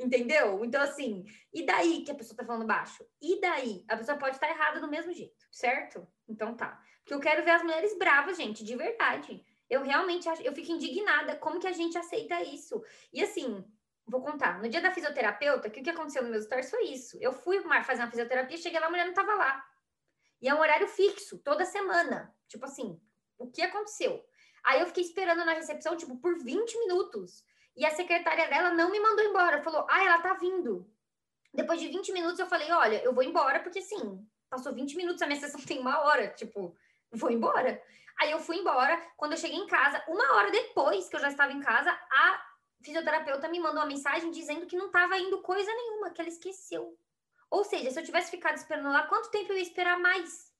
[SPEAKER 2] Entendeu? Então, assim, e daí que a pessoa tá falando baixo? E daí? A pessoa pode estar tá errada do mesmo jeito, certo? Então tá. Porque eu quero ver as mulheres bravas, gente, de verdade. Eu realmente eu fico indignada como que a gente aceita isso. E assim, Vou contar. No dia da fisioterapeuta, que o que aconteceu no meu stories foi isso. Eu fui fazer uma fisioterapia, cheguei lá, a mulher não estava lá. E é um horário fixo, toda semana. Tipo assim, o que aconteceu? Aí eu fiquei esperando na recepção, tipo, por 20 minutos. E a secretária dela não me mandou embora. Falou, ah, ela tá vindo. Depois de 20 minutos, eu falei, olha, eu vou embora, porque assim, passou 20 minutos, a minha sessão tem uma hora. Tipo, vou embora. Aí eu fui embora. Quando eu cheguei em casa, uma hora depois que eu já estava em casa, a fisioterapeuta me mandou uma mensagem dizendo que não estava indo coisa nenhuma, que ela esqueceu. Ou seja, se eu tivesse ficado esperando lá, quanto tempo eu ia esperar mais?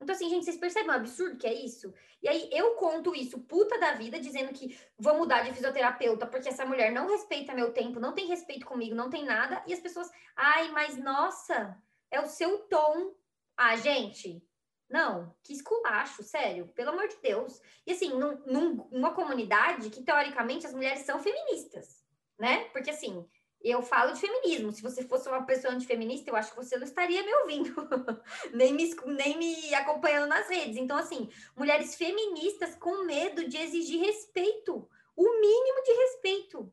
[SPEAKER 2] Então, assim, gente, vocês percebem o absurdo que é isso? E aí eu conto isso, puta da vida, dizendo que vou mudar de fisioterapeuta porque essa mulher não respeita meu tempo, não tem respeito comigo, não tem nada. E as pessoas, ai, mas nossa, é o seu tom. Ah, gente, não, que esculacho, sério, pelo amor de Deus. E assim, num, num, numa comunidade que, teoricamente, as mulheres são feministas, né? Porque assim, eu falo de feminismo. Se você fosse uma pessoa antifeminista, eu acho que você não estaria me ouvindo, nem, me, nem me acompanhando nas redes. Então, assim, mulheres feministas com medo de exigir respeito, o mínimo de respeito.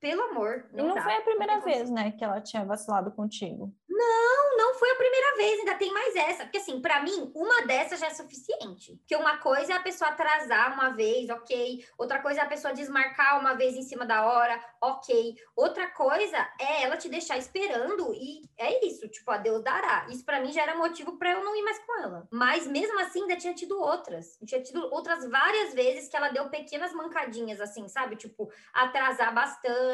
[SPEAKER 2] Pelo amor.
[SPEAKER 1] Não e não dá. foi a primeira vez, né, que ela tinha vacilado contigo.
[SPEAKER 2] Não, não foi a primeira vez, ainda tem mais essa. Porque, assim, para mim, uma dessas já é suficiente. Porque uma coisa é a pessoa atrasar uma vez, ok. Outra coisa é a pessoa desmarcar uma vez em cima da hora, ok. Outra coisa é ela te deixar esperando e é isso, tipo, a Deus dará. Isso para mim já era motivo para eu não ir mais com ela. Mas mesmo assim, ainda tinha tido outras. Tinha tido outras várias vezes que ela deu pequenas mancadinhas, assim, sabe? Tipo, atrasar bastante,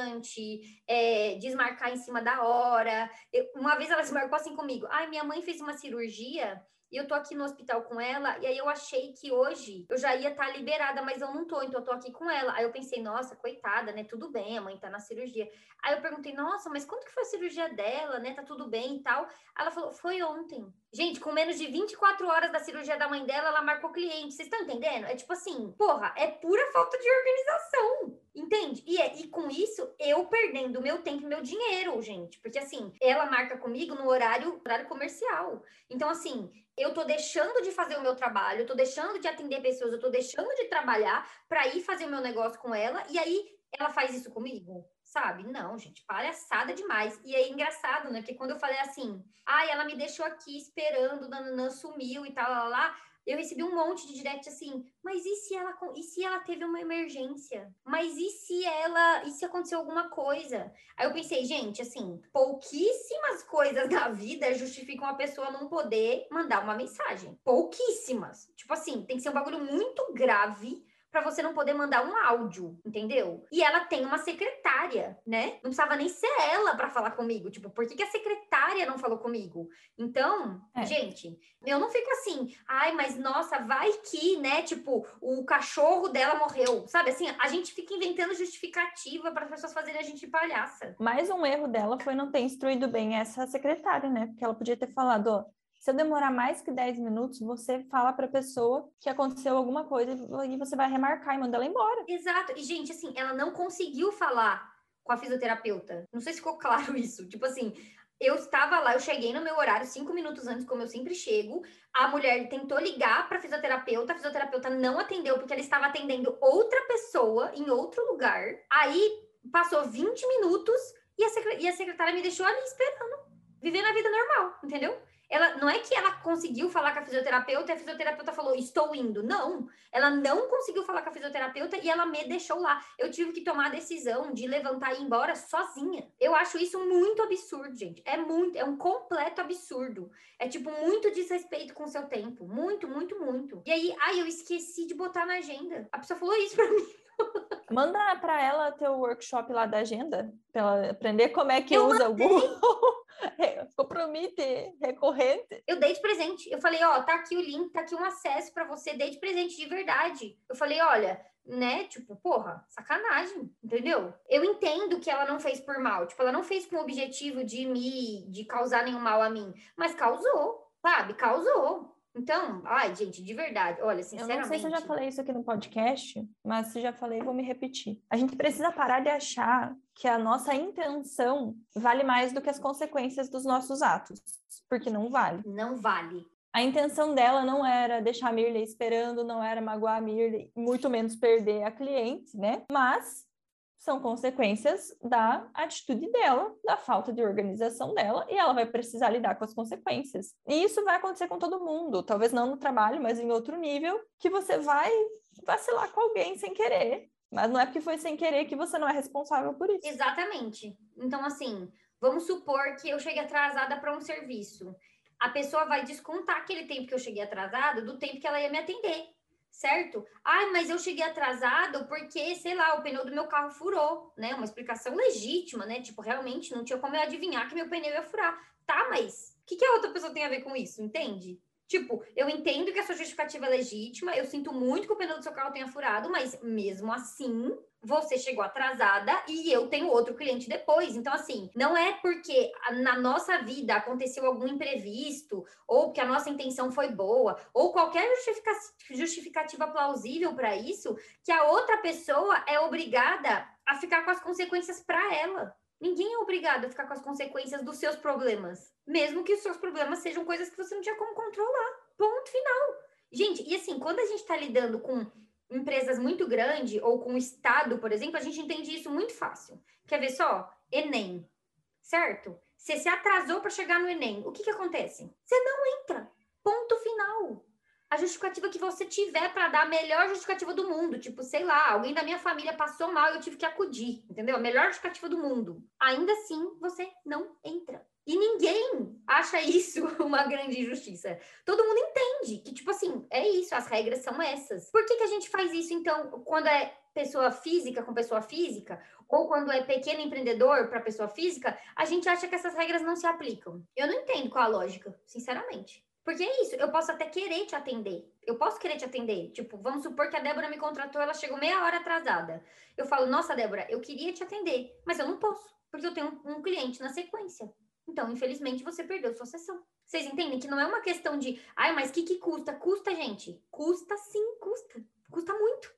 [SPEAKER 2] é, desmarcar em cima da hora. Eu, uma vez ela marcou assim comigo. Ai, minha mãe fez uma cirurgia e eu tô aqui no hospital com ela, e aí eu achei que hoje eu já ia estar tá liberada, mas eu não tô, então eu tô aqui com ela. Aí eu pensei, nossa, coitada, né? Tudo bem, a mãe tá na cirurgia. Aí eu perguntei, nossa, mas quanto que foi a cirurgia dela, né? Tá tudo bem e tal. Ela falou, foi ontem. Gente, com menos de 24 horas da cirurgia da mãe dela, ela marcou cliente. Vocês estão entendendo? É tipo assim, porra, é pura falta de organização. Entende? E, é, e com isso, eu perdendo meu tempo e meu dinheiro, gente. Porque assim, ela marca comigo no horário, horário comercial. Então, assim, eu tô deixando de fazer o meu trabalho, eu tô deixando de atender pessoas, eu tô deixando de trabalhar para ir fazer o meu negócio com ela. E aí, ela faz isso comigo? Sabe? Não, gente, palhaçada demais. E é engraçado, né? Porque quando eu falei assim, ai, ela me deixou aqui esperando, Nananã sumiu e tal, lá, lá, eu recebi um monte de direct assim, mas e se ela e se ela teve uma emergência? Mas e se ela e se aconteceu alguma coisa? Aí eu pensei, gente, assim, pouquíssimas coisas da vida justificam a pessoa não poder mandar uma mensagem. Pouquíssimas. Tipo assim, tem que ser um bagulho muito grave para você não poder mandar um áudio, entendeu? E ela tem uma secretária, né? Não precisava nem ser ela para falar comigo. Tipo, por que, que, a secretária não falou comigo? Então, é. gente, eu não fico assim, ai, mas nossa, vai que, né? Tipo, o cachorro dela morreu, sabe? Assim, a gente fica inventando justificativa para as pessoas fazerem a gente palhaça.
[SPEAKER 1] Mais um erro dela foi não ter instruído bem essa secretária, né? Porque ela podia ter falado, ó se eu demorar mais que 10 minutos, você fala para a pessoa que aconteceu alguma coisa e você vai remarcar e mandar ela embora.
[SPEAKER 2] Exato. E, gente, assim, ela não conseguiu falar com a fisioterapeuta. Não sei se ficou claro isso. Tipo assim, eu estava lá, eu cheguei no meu horário cinco minutos antes, como eu sempre chego. A mulher tentou ligar para a fisioterapeuta, a fisioterapeuta não atendeu porque ela estava atendendo outra pessoa em outro lugar. Aí passou 20 minutos e a secretária me deixou ali esperando, vivendo a vida normal, entendeu? Ela não é que ela conseguiu falar com a fisioterapeuta e a fisioterapeuta falou, estou indo. Não, ela não conseguiu falar com a fisioterapeuta e ela me deixou lá. Eu tive que tomar a decisão de levantar e ir embora sozinha. Eu acho isso muito absurdo, gente. É muito, é um completo absurdo. É tipo muito desrespeito com o seu tempo. Muito, muito, muito. E aí, ai, eu esqueci de botar na agenda. A pessoa falou isso pra mim.
[SPEAKER 1] Manda para ela teu workshop lá da agenda, para ela aprender como é que eu usa mandei. o Google. compromete recorrente.
[SPEAKER 2] Eu dei de presente. Eu falei, ó, tá aqui o link, tá aqui um acesso para você, dei de presente de verdade. Eu falei, olha, né? Tipo, porra, sacanagem, entendeu? Eu entendo que ela não fez por mal, tipo, ela não fez com o objetivo de me, de causar nenhum mal a mim, mas causou, sabe? Causou. Então, ai, gente, de verdade, olha, sinceramente.
[SPEAKER 1] Eu não sei se eu já falei isso aqui no podcast, mas se já falei, vou me repetir. A gente precisa parar de achar que a nossa intenção vale mais do que as consequências dos nossos atos, porque não vale.
[SPEAKER 2] Não vale.
[SPEAKER 1] A intenção dela não era deixar a Mirley esperando, não era magoar a Mirley, muito menos perder a cliente, né? Mas são consequências da atitude dela, da falta de organização dela, e ela vai precisar lidar com as consequências. E isso vai acontecer com todo mundo, talvez não no trabalho, mas em outro nível, que você vai vacilar com alguém sem querer. Mas não é porque foi sem querer que você não é responsável por isso.
[SPEAKER 2] Exatamente. Então, assim, vamos supor que eu cheguei atrasada para um serviço. A pessoa vai descontar aquele tempo que eu cheguei atrasada do tempo que ela ia me atender certo? Ai, mas eu cheguei atrasado porque, sei lá, o pneu do meu carro furou, né? Uma explicação legítima, né? Tipo, realmente não tinha como eu adivinhar que meu pneu ia furar. Tá, mas o que, que a outra pessoa tem a ver com isso? Entende? Tipo, eu entendo que a sua justificativa é legítima, eu sinto muito que o pneu do seu carro tenha furado, mas mesmo assim, você chegou atrasada e eu tenho outro cliente depois. Então, assim, não é porque na nossa vida aconteceu algum imprevisto, ou que a nossa intenção foi boa, ou qualquer justificativa plausível para isso, que a outra pessoa é obrigada a ficar com as consequências para ela. Ninguém é obrigado a ficar com as consequências dos seus problemas, mesmo que os seus problemas sejam coisas que você não tinha como controlar. Ponto final. Gente, e assim, quando a gente está lidando com empresas muito grandes ou com o Estado, por exemplo, a gente entende isso muito fácil. Quer ver só? Enem, certo? Você se atrasou para chegar no Enem, o que, que acontece? Você não entra. Ponto final a justificativa que você tiver para dar a melhor justificativa do mundo. Tipo, sei lá, alguém da minha família passou mal e eu tive que acudir, entendeu? A melhor justificativa do mundo. Ainda assim, você não entra. E ninguém acha isso uma grande injustiça. Todo mundo entende que, tipo assim, é isso, as regras são essas. Por que, que a gente faz isso, então, quando é pessoa física com pessoa física, ou quando é pequeno empreendedor para pessoa física, a gente acha que essas regras não se aplicam. Eu não entendo qual a lógica, sinceramente. Porque é isso, eu posso até querer te atender. Eu posso querer te atender. Tipo, vamos supor que a Débora me contratou, ela chegou meia hora atrasada. Eu falo, nossa, Débora, eu queria te atender, mas eu não posso, porque eu tenho um, cliente na sequência. Então, infelizmente, você perdeu sua sessão. Vocês entendem que não é uma questão de, ai, mas o que, que custa? Custa, gente. Custa sim, custa. Custa muito.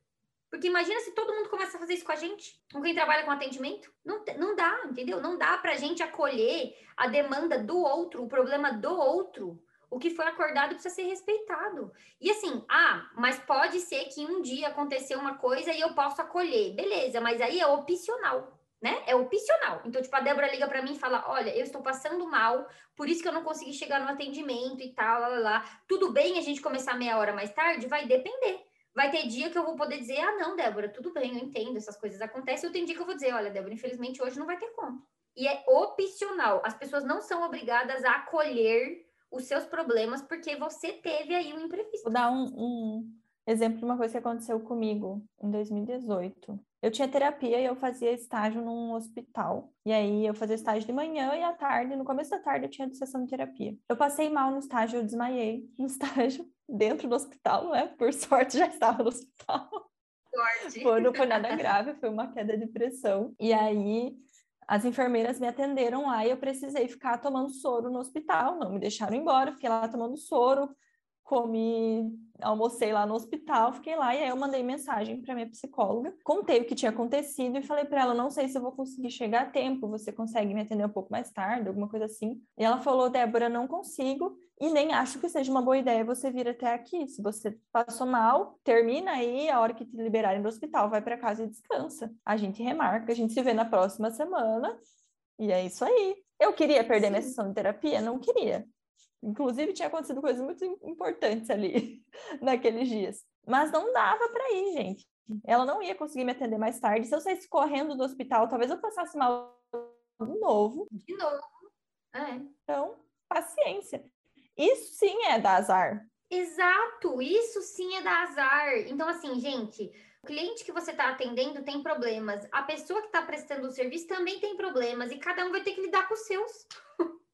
[SPEAKER 2] Porque imagina se todo mundo começa a fazer isso com a gente, com quem trabalha com atendimento. Não, não dá, entendeu? Não dá pra gente acolher a demanda do outro, o problema do outro, o que foi acordado precisa ser respeitado. E assim, ah, mas pode ser que um dia aconteceu uma coisa e eu posso acolher. Beleza, mas aí é opcional, né? É opcional. Então, tipo, a Débora liga para mim e fala: Olha, eu estou passando mal, por isso que eu não consegui chegar no atendimento e tal, lá, lá, lá. Tudo bem a gente começar meia hora mais tarde? Vai depender. Vai ter dia que eu vou poder dizer: Ah, não, Débora, tudo bem, eu entendo, essas coisas acontecem. Eu tenho dia que eu vou dizer: Olha, Débora, infelizmente hoje não vai ter como. E é opcional. As pessoas não são obrigadas a acolher os seus problemas porque você teve aí um imprevisto.
[SPEAKER 1] Vou dar um, um exemplo de uma coisa que aconteceu comigo em 2018. Eu tinha terapia e eu fazia estágio num hospital. E aí eu fazia estágio de manhã e à tarde, no começo da tarde eu tinha sessão de terapia. Eu passei mal no estágio, eu desmaiei no estágio dentro do hospital, né? Por sorte já estava no hospital.
[SPEAKER 2] Sorte.
[SPEAKER 1] Foi, não foi nada grave, foi uma queda de pressão. E aí as enfermeiras me atenderam lá e eu precisei ficar tomando soro no hospital. Não me deixaram embora, fiquei lá tomando soro, comi, almocei lá no hospital, fiquei lá e aí eu mandei mensagem para minha psicóloga, contei o que tinha acontecido e falei para ela, não sei se eu vou conseguir chegar a tempo, você consegue me atender um pouco mais tarde, alguma coisa assim. E ela falou, Débora, não consigo e nem acho que seja uma boa ideia você vir até aqui. Se você passou mal, termina aí, a hora que te liberarem do hospital, vai para casa e descansa. A gente remarca, a gente se vê na próxima semana e é isso aí. Eu queria perder Sim. minha sessão de terapia? Não queria. Inclusive, tinha acontecido coisas muito importantes ali naqueles dias. Mas não dava para ir, gente. Ela não ia conseguir me atender mais tarde. Se eu saísse correndo do hospital, talvez eu passasse mal de novo.
[SPEAKER 2] De novo. É.
[SPEAKER 1] Então, paciência. Isso sim é dar azar.
[SPEAKER 2] Exato, isso sim é dar azar. Então, assim, gente, o cliente que você está atendendo tem problemas, a pessoa que está prestando o serviço também tem problemas, e cada um vai ter que lidar com os seus.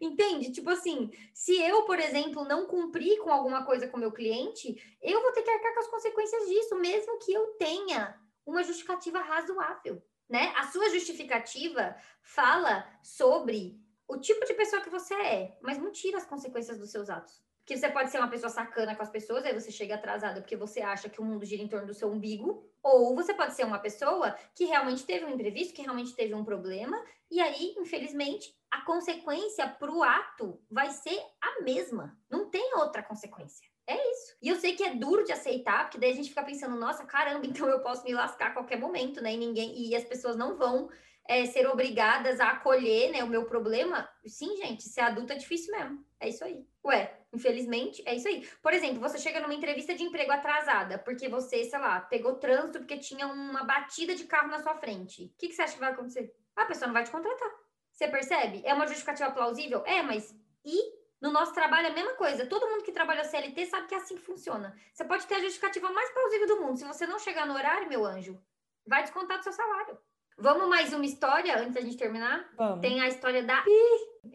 [SPEAKER 2] Entende? Tipo assim, se eu, por exemplo, não cumprir com alguma coisa com meu cliente, eu vou ter que arcar com as consequências disso, mesmo que eu tenha uma justificativa razoável, né? A sua justificativa fala sobre o tipo de pessoa que você é, mas não tira as consequências dos seus atos. Que você pode ser uma pessoa sacana com as pessoas, aí você chega atrasada porque você acha que o mundo gira em torno do seu umbigo, ou você pode ser uma pessoa que realmente teve um imprevisto, que realmente teve um problema, e aí, infelizmente, a consequência para o ato vai ser a mesma. Não tem outra consequência. É isso. E eu sei que é duro de aceitar, porque daí a gente fica pensando, nossa, caramba, então eu posso me lascar a qualquer momento, né? E ninguém, e as pessoas não vão é, ser obrigadas a acolher né, o meu problema, sim, gente, ser adulto é difícil mesmo. É isso aí. Ué, infelizmente, é isso aí. Por exemplo, você chega numa entrevista de emprego atrasada, porque você, sei lá, pegou trânsito porque tinha uma batida de carro na sua frente. O que, que você acha que vai acontecer? A pessoa não vai te contratar. Você percebe? É uma justificativa plausível? É, mas e No nosso trabalho é a mesma coisa. Todo mundo que trabalha CLT sabe que é assim que funciona. Você pode ter a justificativa mais plausível do mundo. Se você não chegar no horário, meu anjo, vai descontar do seu salário. Vamos mais uma história antes da gente terminar?
[SPEAKER 1] Vamos.
[SPEAKER 2] Tem a história da.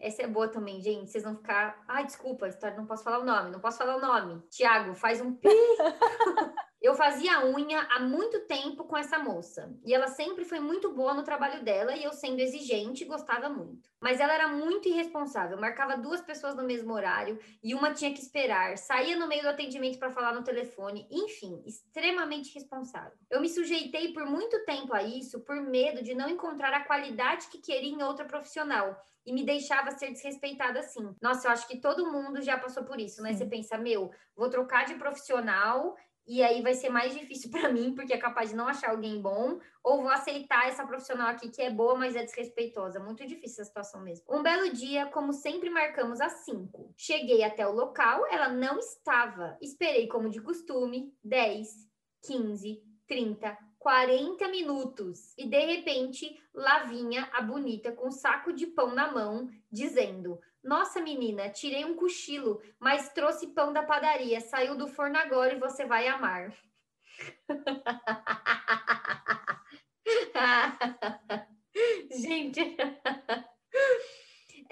[SPEAKER 2] Essa é boa também, gente. Vocês vão ficar. Ai, desculpa, história não posso falar o nome, não posso falar o nome. Tiago, faz um pi. Eu fazia unha há muito tempo com essa moça e ela sempre foi muito boa no trabalho dela e eu sendo exigente gostava muito. Mas ela era muito irresponsável, marcava duas pessoas no mesmo horário e uma tinha que esperar, saía no meio do atendimento para falar no telefone, enfim, extremamente responsável. Eu me sujeitei por muito tempo a isso por medo de não encontrar a qualidade que queria em outra profissional e me deixava ser desrespeitada assim. Nossa, eu acho que todo mundo já passou por isso, né? Sim. Você pensa, meu, vou trocar de profissional e aí vai ser mais difícil para mim, porque é capaz de não achar alguém bom, ou vou aceitar essa profissional aqui que é boa, mas é desrespeitosa. Muito difícil essa situação mesmo. Um belo dia, como sempre marcamos às 5. Cheguei até o local, ela não estava. Esperei como de costume, 10, 15, 30, 40 minutos. E de repente, lá vinha a bonita com um saco de pão na mão, dizendo: nossa, menina, tirei um cochilo, mas trouxe pão da padaria. Saiu do forno agora e você vai amar. Gente,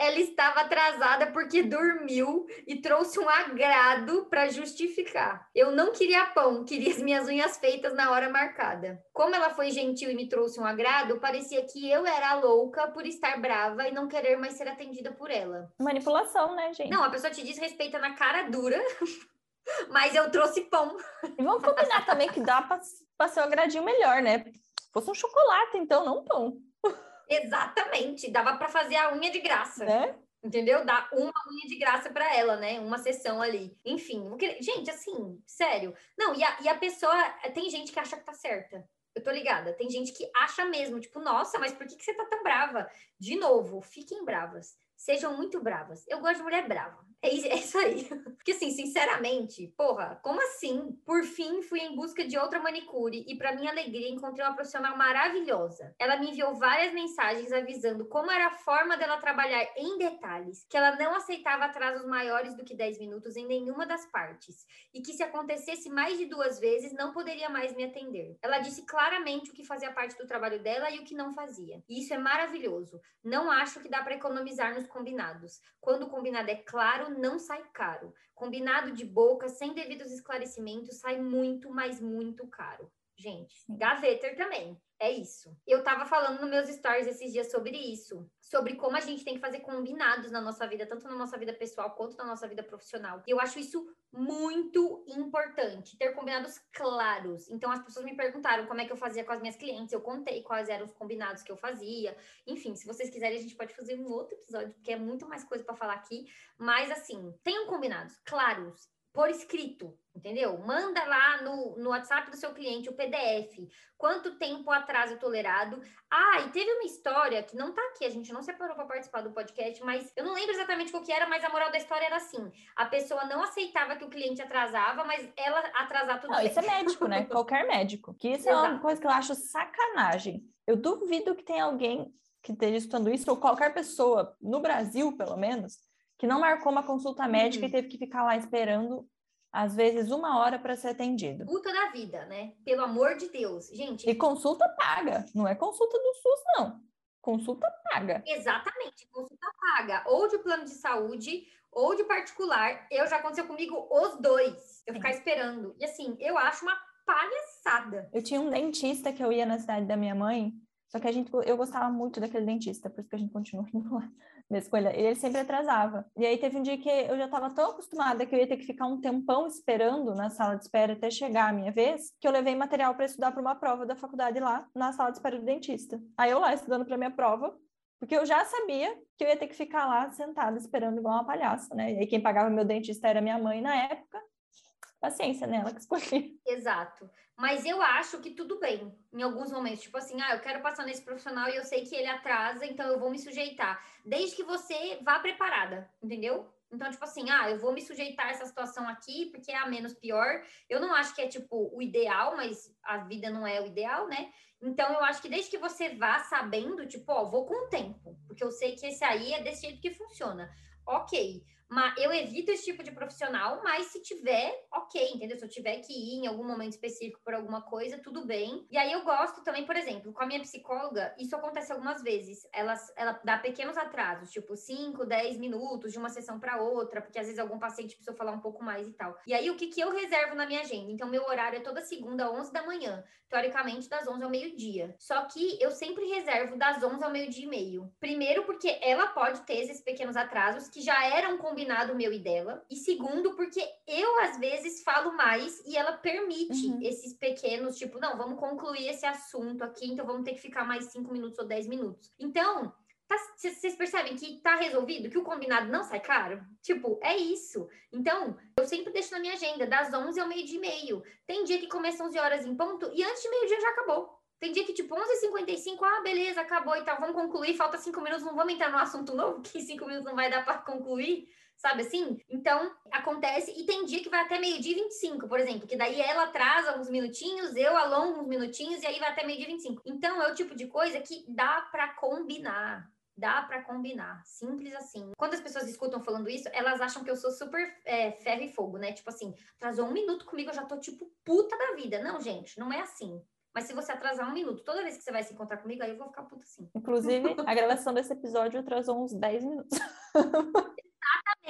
[SPEAKER 2] ela estava atrasada porque dormiu e trouxe um agrado para justificar. Eu não queria pão, queria as minhas unhas feitas na hora marcada. Como ela foi gentil e me trouxe um agrado, parecia que eu era louca por estar brava e não querer mais ser atendida por ela.
[SPEAKER 1] Manipulação, né, gente?
[SPEAKER 2] Não, a pessoa te diz respeita na cara dura. Mas eu trouxe pão.
[SPEAKER 1] E vamos combinar também que dá para ser um agradinho melhor, né? Fosse um chocolate, então, não um pão.
[SPEAKER 2] Exatamente, dava para fazer a unha de graça. Né? Entendeu? Dar uma unha de graça para ela, né? Uma sessão ali. Enfim, gente, assim, sério. Não, e a, e a pessoa. Tem gente que acha que tá certa. Eu tô ligada. Tem gente que acha mesmo, tipo, nossa, mas por que, que você tá tão brava? De novo, fiquem bravas sejam muito bravas. Eu gosto de mulher brava. É isso aí. Porque, assim, sinceramente, porra, como assim? Por fim, fui em busca de outra manicure e, para minha alegria, encontrei uma profissional maravilhosa. Ela me enviou várias mensagens avisando como era a forma dela trabalhar em detalhes, que ela não aceitava atrasos maiores do que 10 minutos em nenhuma das partes e que, se acontecesse mais de duas vezes, não poderia mais me atender. Ela disse claramente o que fazia parte do trabalho dela e o que não fazia. E isso é maravilhoso. Não acho que dá para economizar nos combinados. Quando o combinado é claro, não sai caro. Combinado de boca, sem devidos esclarecimentos, sai muito, mas muito caro. Gente, Gaveter também. É isso. Eu tava falando nos meus stories esses dias sobre isso, sobre como a gente tem que fazer combinados na nossa vida, tanto na nossa vida pessoal quanto na nossa vida profissional. E eu acho isso muito importante, ter combinados claros. Então as pessoas me perguntaram como é que eu fazia com as minhas clientes, eu contei quais eram os combinados que eu fazia. Enfim, se vocês quiserem a gente pode fazer um outro episódio, porque é muito mais coisa para falar aqui, mas assim, tenham combinados claros por escrito, entendeu? Manda lá no, no WhatsApp do seu cliente o PDF. Quanto tempo atraso tolerado? Ah, e teve uma história que não tá aqui, a gente não separou para participar do podcast, mas eu não lembro exatamente o que era, mas a moral da história era assim: a pessoa não aceitava que o cliente atrasava, mas ela atrasar tudo.
[SPEAKER 1] Não, isso é médico, né? Qualquer médico. Que isso Exato. é uma coisa que eu acho sacanagem. Eu duvido que tenha alguém que esteja estudando isso, ou qualquer pessoa, no Brasil, pelo menos, que não marcou uma consulta médica uhum. e teve que ficar lá esperando, às vezes, uma hora para ser atendido.
[SPEAKER 2] Puta da vida, né? Pelo amor de Deus. Gente.
[SPEAKER 1] E consulta paga, não é consulta do SUS, não. Consulta paga.
[SPEAKER 2] Exatamente, consulta paga. Ou de plano de saúde, ou de particular. Eu já aconteceu comigo os dois. Eu Sim. ficar esperando. E assim, eu acho uma palhaçada.
[SPEAKER 1] Eu tinha um dentista que eu ia na cidade da minha mãe, só que a gente, eu gostava muito daquele dentista, por isso que a gente continua indo lá mesmo com ele. ele sempre atrasava. E aí teve um dia que eu já estava tão acostumada que eu ia ter que ficar um tempão esperando na sala de espera até chegar a minha vez, que eu levei material para estudar para uma prova da faculdade lá, na sala de espera do dentista. Aí eu lá estudando para minha prova, porque eu já sabia que eu ia ter que ficar lá sentada esperando igual uma palhaça, né? E aí quem pagava meu dentista era minha mãe na época. Paciência nela que escolhi.
[SPEAKER 2] Exato. Mas eu acho que tudo bem em alguns momentos. Tipo assim, ah, eu quero passar nesse profissional e eu sei que ele atrasa, então eu vou me sujeitar. Desde que você vá preparada, entendeu? Então, tipo assim, ah, eu vou me sujeitar a essa situação aqui porque é a menos pior. Eu não acho que é, tipo, o ideal, mas a vida não é o ideal, né? Então, eu acho que desde que você vá sabendo, tipo, ó, vou com o tempo, porque eu sei que esse aí é desse jeito que funciona. Ok. Mas eu evito esse tipo de profissional, mas se tiver, ok, entendeu? Se eu tiver que ir em algum momento específico por alguma coisa, tudo bem. E aí eu gosto também, por exemplo, com a minha psicóloga, isso acontece algumas vezes. Ela, ela dá pequenos atrasos, tipo 5, 10 minutos de uma sessão para outra, porque às vezes algum paciente precisa falar um pouco mais e tal. E aí o que, que eu reservo na minha agenda? Então, meu horário é toda segunda, 11 da manhã, teoricamente das 11 ao meio-dia. Só que eu sempre reservo das 11 ao meio-dia e meio. Primeiro, porque ela pode ter esses pequenos atrasos que já eram combinado meu e dela. E segundo, porque eu às vezes falo mais e ela permite uhum. esses pequenos, tipo, não, vamos concluir esse assunto aqui, então vamos ter que ficar mais 5 minutos ou 10 minutos. Então, vocês tá, percebem que tá resolvido, que o combinado não sai caro? Tipo, é isso. Então, eu sempre deixo na minha agenda, das 11 ao meio-dia e meio. Tem dia que começa 11 horas em ponto e antes de meio-dia já acabou. Tem dia que, tipo, 11h55, ah, beleza, acabou e tal, vamos concluir, falta cinco minutos, não vamos entrar no assunto novo, que cinco minutos não vai dar para concluir, sabe assim? Então, acontece, e tem dia que vai até meio-dia e 25, por exemplo, que daí ela atrasa uns minutinhos, eu alongo uns minutinhos, e aí vai até meio-dia e 25. Então, é o tipo de coisa que dá para combinar. Dá para combinar, simples assim. Quando as pessoas escutam falando isso, elas acham que eu sou super é, ferro e fogo, né? Tipo assim, atrasou um minuto comigo, eu já tô tipo puta da vida. Não, gente, não é assim. Mas se você atrasar um minuto, toda vez que você vai se encontrar comigo, aí eu vou ficar puta assim.
[SPEAKER 1] Inclusive, a gravação desse episódio atrasou uns 10 minutos.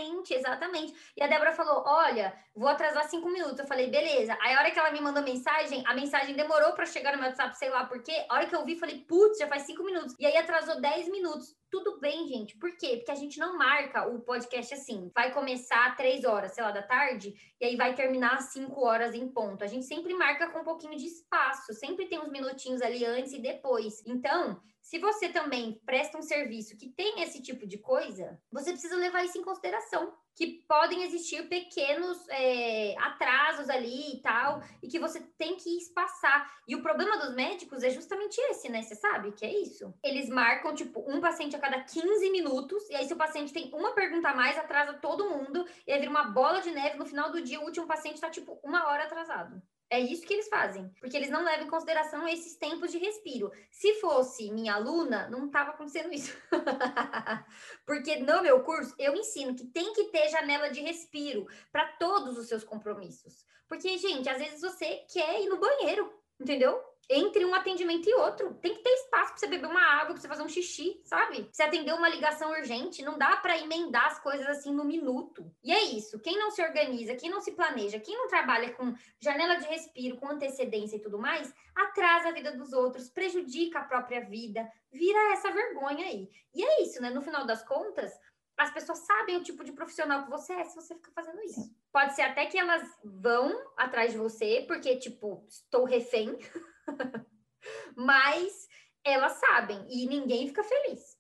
[SPEAKER 2] Exatamente, exatamente. E a Débora falou: Olha, vou atrasar cinco minutos. Eu falei, beleza. Aí a hora que ela me mandou mensagem, a mensagem demorou para chegar no meu WhatsApp, sei lá por quê. A hora que eu vi, falei, putz, já faz cinco minutos. E aí atrasou dez minutos. Tudo bem, gente. Por quê? Porque a gente não marca o podcast assim. Vai começar três horas, sei lá, da tarde, e aí vai terminar às cinco horas em ponto. A gente sempre marca com um pouquinho de espaço. Sempre tem uns minutinhos ali antes e depois. Então, se você também presta um serviço que tem esse tipo de coisa, você precisa levar isso em consideração. Que podem existir pequenos é, atrasos ali e tal, e que você tem que espaçar. E o problema dos médicos é justamente esse, né? Você sabe que é isso? Eles marcam, tipo, um paciente a cada 15 minutos, e aí, se o paciente tem uma pergunta a mais, atrasa todo mundo, e aí vira uma bola de neve. No final do dia, o último paciente tá, tipo, uma hora atrasado. É isso que eles fazem, porque eles não levam em consideração esses tempos de respiro. Se fosse minha aluna, não estava acontecendo isso. porque no meu curso eu ensino que tem que ter janela de respiro para todos os seus compromissos. Porque, gente, às vezes você quer ir no banheiro, entendeu? Entre um atendimento e outro. Tem que ter espaço para você beber uma água, para você fazer um xixi, sabe? Você atender uma ligação urgente, não dá para emendar as coisas assim no minuto. E é isso. Quem não se organiza, quem não se planeja, quem não trabalha com janela de respiro, com antecedência e tudo mais, atrasa a vida dos outros, prejudica a própria vida, vira essa vergonha aí. E é isso, né? No final das contas, as pessoas sabem o tipo de profissional que você é se você fica fazendo isso. Pode ser até que elas vão atrás de você, porque, tipo, estou refém. Mas elas sabem e ninguém fica feliz.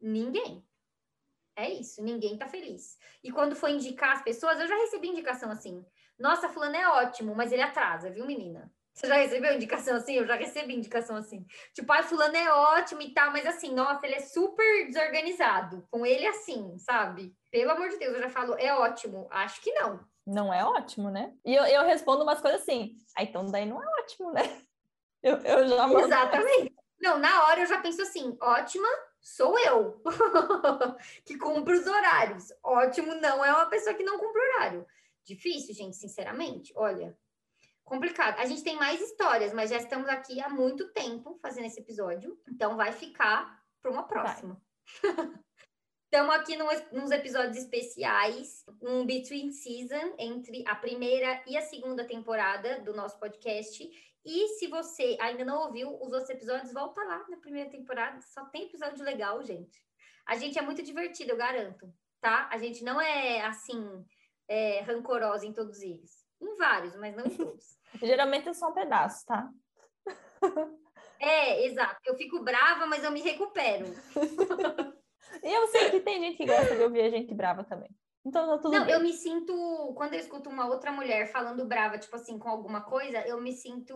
[SPEAKER 2] Ninguém. É isso, ninguém tá feliz. E quando for indicar as pessoas, eu já recebi indicação assim. Nossa, fulano é ótimo, mas ele atrasa, viu, menina? Você já recebeu indicação assim? Eu já recebi indicação assim. Tipo, ai, fulano é ótimo e tal, mas assim, nossa, ele é super desorganizado. Com ele assim, sabe? Pelo amor de Deus, eu já falo, é ótimo. Acho que não.
[SPEAKER 1] Não é ótimo, né? E eu, eu respondo umas coisas assim. Ah, então daí não é ótimo, né? Eu, eu já
[SPEAKER 2] mando... Exatamente. Não, na hora eu já penso assim, ótima sou eu, que cumpro os horários. Ótimo não é uma pessoa que não cumpre horário. Difícil, gente, sinceramente. Olha, complicado. A gente tem mais histórias, mas já estamos aqui há muito tempo fazendo esse episódio, então vai ficar para uma próxima. Estamos aqui nos episódios especiais, um between season entre a primeira e a segunda temporada do nosso podcast. E se você ainda não ouviu os outros episódios, volta lá na primeira temporada. Só tem episódio legal, gente. A gente é muito divertido, eu garanto, tá? A gente não é assim é, rancorosa em todos eles. Em vários, mas não em todos.
[SPEAKER 1] Geralmente é só um pedaço, tá?
[SPEAKER 2] é, exato. Eu fico brava, mas eu me recupero.
[SPEAKER 1] e eu sei que tem gente que gosta de ouvir a gente brava também. Então tá tudo
[SPEAKER 2] Não,
[SPEAKER 1] bem.
[SPEAKER 2] eu me sinto. Quando eu escuto uma outra mulher falando brava, tipo assim, com alguma coisa, eu me sinto.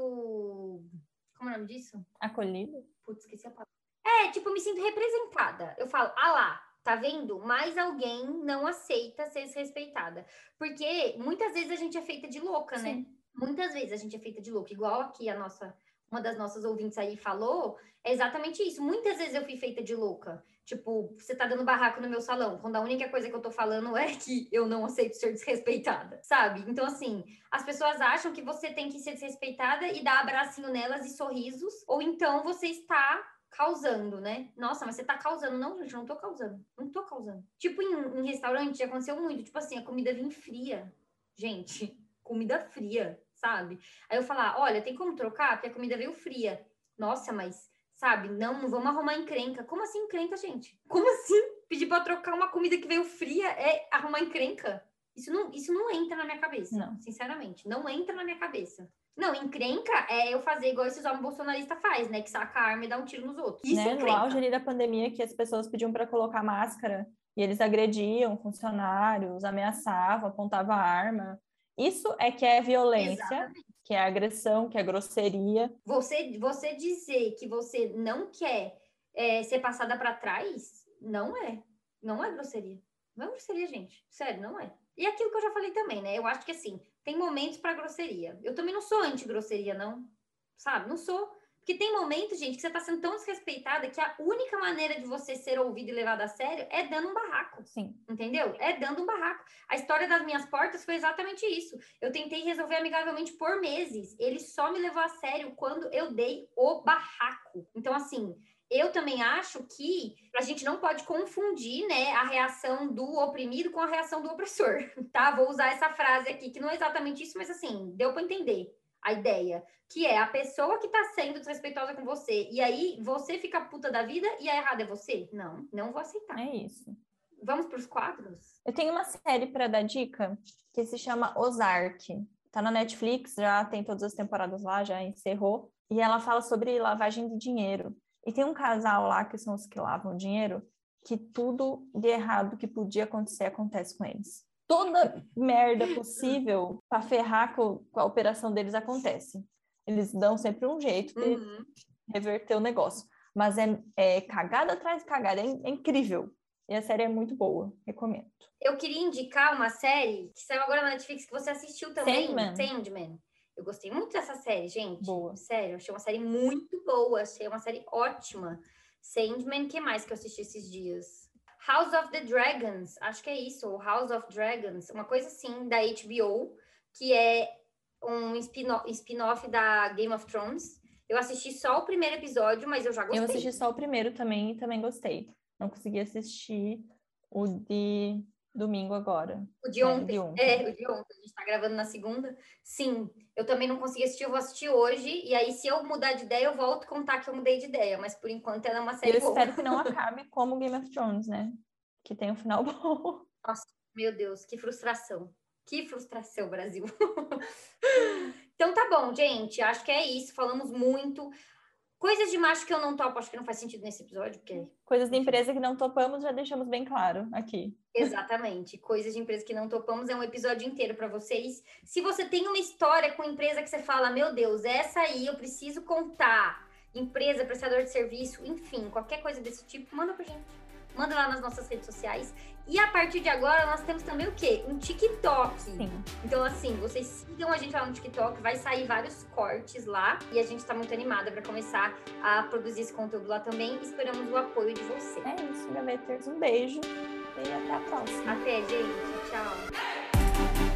[SPEAKER 2] Como é o nome disso?
[SPEAKER 1] Acolhida?
[SPEAKER 2] Putz, esqueci a palavra. É, tipo, eu me sinto representada. Eu falo, ah lá, tá vendo? Mais alguém não aceita ser desrespeitada. Porque muitas vezes a gente é feita de louca, né? Sim. né? Muitas vezes a gente é feita de louca. Igual aqui a nossa uma das nossas ouvintes aí falou, é exatamente isso. Muitas vezes eu fui feita de louca. Tipo, você tá dando barraco no meu salão, quando a única coisa que eu tô falando é que eu não aceito ser desrespeitada, sabe? Então, assim, as pessoas acham que você tem que ser desrespeitada e dar abracinho nelas e sorrisos, ou então você está causando, né? Nossa, mas você tá causando. Não, gente, não tô causando. Não tô causando. Tipo, em, em restaurante já aconteceu muito. Tipo assim, a comida vem fria. Gente, comida fria, sabe? Aí eu falar, olha, tem como trocar? Porque a comida veio fria. Nossa, mas sabe? Não, não vamos arrumar encrenca. Como assim encrenca, gente? Como assim? Pedir para trocar uma comida que veio fria é arrumar encrenca? Isso não, isso não entra na minha cabeça, não. sinceramente. Não entra na minha cabeça. Não, encrenca é eu fazer igual esses homens bolsonaristas faz, né? Que saca a arma e dá um tiro nos outros. Isso
[SPEAKER 1] né? No auge ali da pandemia, que as pessoas pediam para colocar máscara e eles agrediam funcionários, ameaçavam, apontavam a arma. Isso é que é violência. Exatamente que é agressão, que é grosseria.
[SPEAKER 2] Você, você dizer que você não quer é, ser passada para trás, não é. Não é grosseria. Não é grosseria, gente. Sério, não é. E aquilo que eu já falei também, né? Eu acho que assim, tem momentos para grosseria. Eu também não sou anti-grosseria, não. Sabe? Não sou. Porque tem momentos, gente, que você está sendo tão desrespeitada que a única maneira de você ser ouvido e levado a sério é dando um barraco.
[SPEAKER 1] Sim.
[SPEAKER 2] Entendeu? É dando um barraco. A história das minhas portas foi exatamente isso. Eu tentei resolver amigavelmente por meses. Ele só me levou a sério quando eu dei o barraco. Então, assim, eu também acho que a gente não pode confundir, né, a reação do oprimido com a reação do opressor, tá? Vou usar essa frase aqui, que não é exatamente isso, mas assim, deu para entender a ideia, que é a pessoa que tá sendo desrespeitosa com você, e aí você fica puta da vida e a errada é você? Não, não vou aceitar.
[SPEAKER 1] É isso.
[SPEAKER 2] Vamos para os quadros?
[SPEAKER 1] Eu tenho uma série para dar dica que se chama Ozark. Tá na Netflix, já tem todas as temporadas lá, já encerrou. E ela fala sobre lavagem de dinheiro. E tem um casal lá, que são os que lavam dinheiro, que tudo de errado que podia acontecer acontece com eles toda merda possível para ferrar com, com, a operação deles acontece. Eles dão sempre um jeito de uhum. reverter o negócio. Mas é, é cagada atrás de cagada, é, é, incrível. E a série é muito boa, recomendo.
[SPEAKER 2] Eu queria indicar uma série que saiu agora na Netflix que você assistiu também, Sandman. Sandman. Eu gostei muito dessa série, gente.
[SPEAKER 1] Boa.
[SPEAKER 2] Sério, achei uma série muito boa, achei uma série ótima. Sandman, que mais que eu assisti esses dias? House of the Dragons, acho que é isso, House of Dragons, uma coisa assim da HBO, que é um spin-off da Game of Thrones. Eu assisti só o primeiro episódio, mas eu já gostei.
[SPEAKER 1] Eu assisti só o primeiro também e também gostei. Não consegui assistir o de domingo agora.
[SPEAKER 2] O de ontem. É, de ontem. É, o de ontem. A gente tá gravando na segunda. Sim, eu também não consegui assistir, eu vou assistir hoje. E aí, se eu mudar de ideia, eu volto contar que eu mudei de ideia. Mas por enquanto ela é uma série
[SPEAKER 1] Eu boa. espero que não acabe como Game of Thrones, né? Que tem um final bom.
[SPEAKER 2] Nossa, meu Deus, que frustração. Que frustração, Brasil. então tá bom, gente. Acho que é isso. Falamos muito. Coisas de macho que eu não topo, acho que não faz sentido nesse episódio, porque.
[SPEAKER 1] Coisas de empresa que não topamos, já deixamos bem claro aqui.
[SPEAKER 2] Exatamente. Coisas de empresa que não topamos é um episódio inteiro para vocês. Se você tem uma história com empresa que você fala, meu Deus, essa aí eu preciso contar. Empresa, prestador de serviço, enfim, qualquer coisa desse tipo, manda pra gente manda lá nas nossas redes sociais. E a partir de agora, nós temos também o quê? Um TikTok.
[SPEAKER 1] Sim.
[SPEAKER 2] Então, assim, vocês sigam a gente lá no TikTok, vai sair vários cortes lá. E a gente tá muito animada para começar a produzir esse conteúdo lá também. Esperamos o apoio de você.
[SPEAKER 1] É isso, Gaveters. Um beijo e até a próxima.
[SPEAKER 2] Até, gente. Tchau.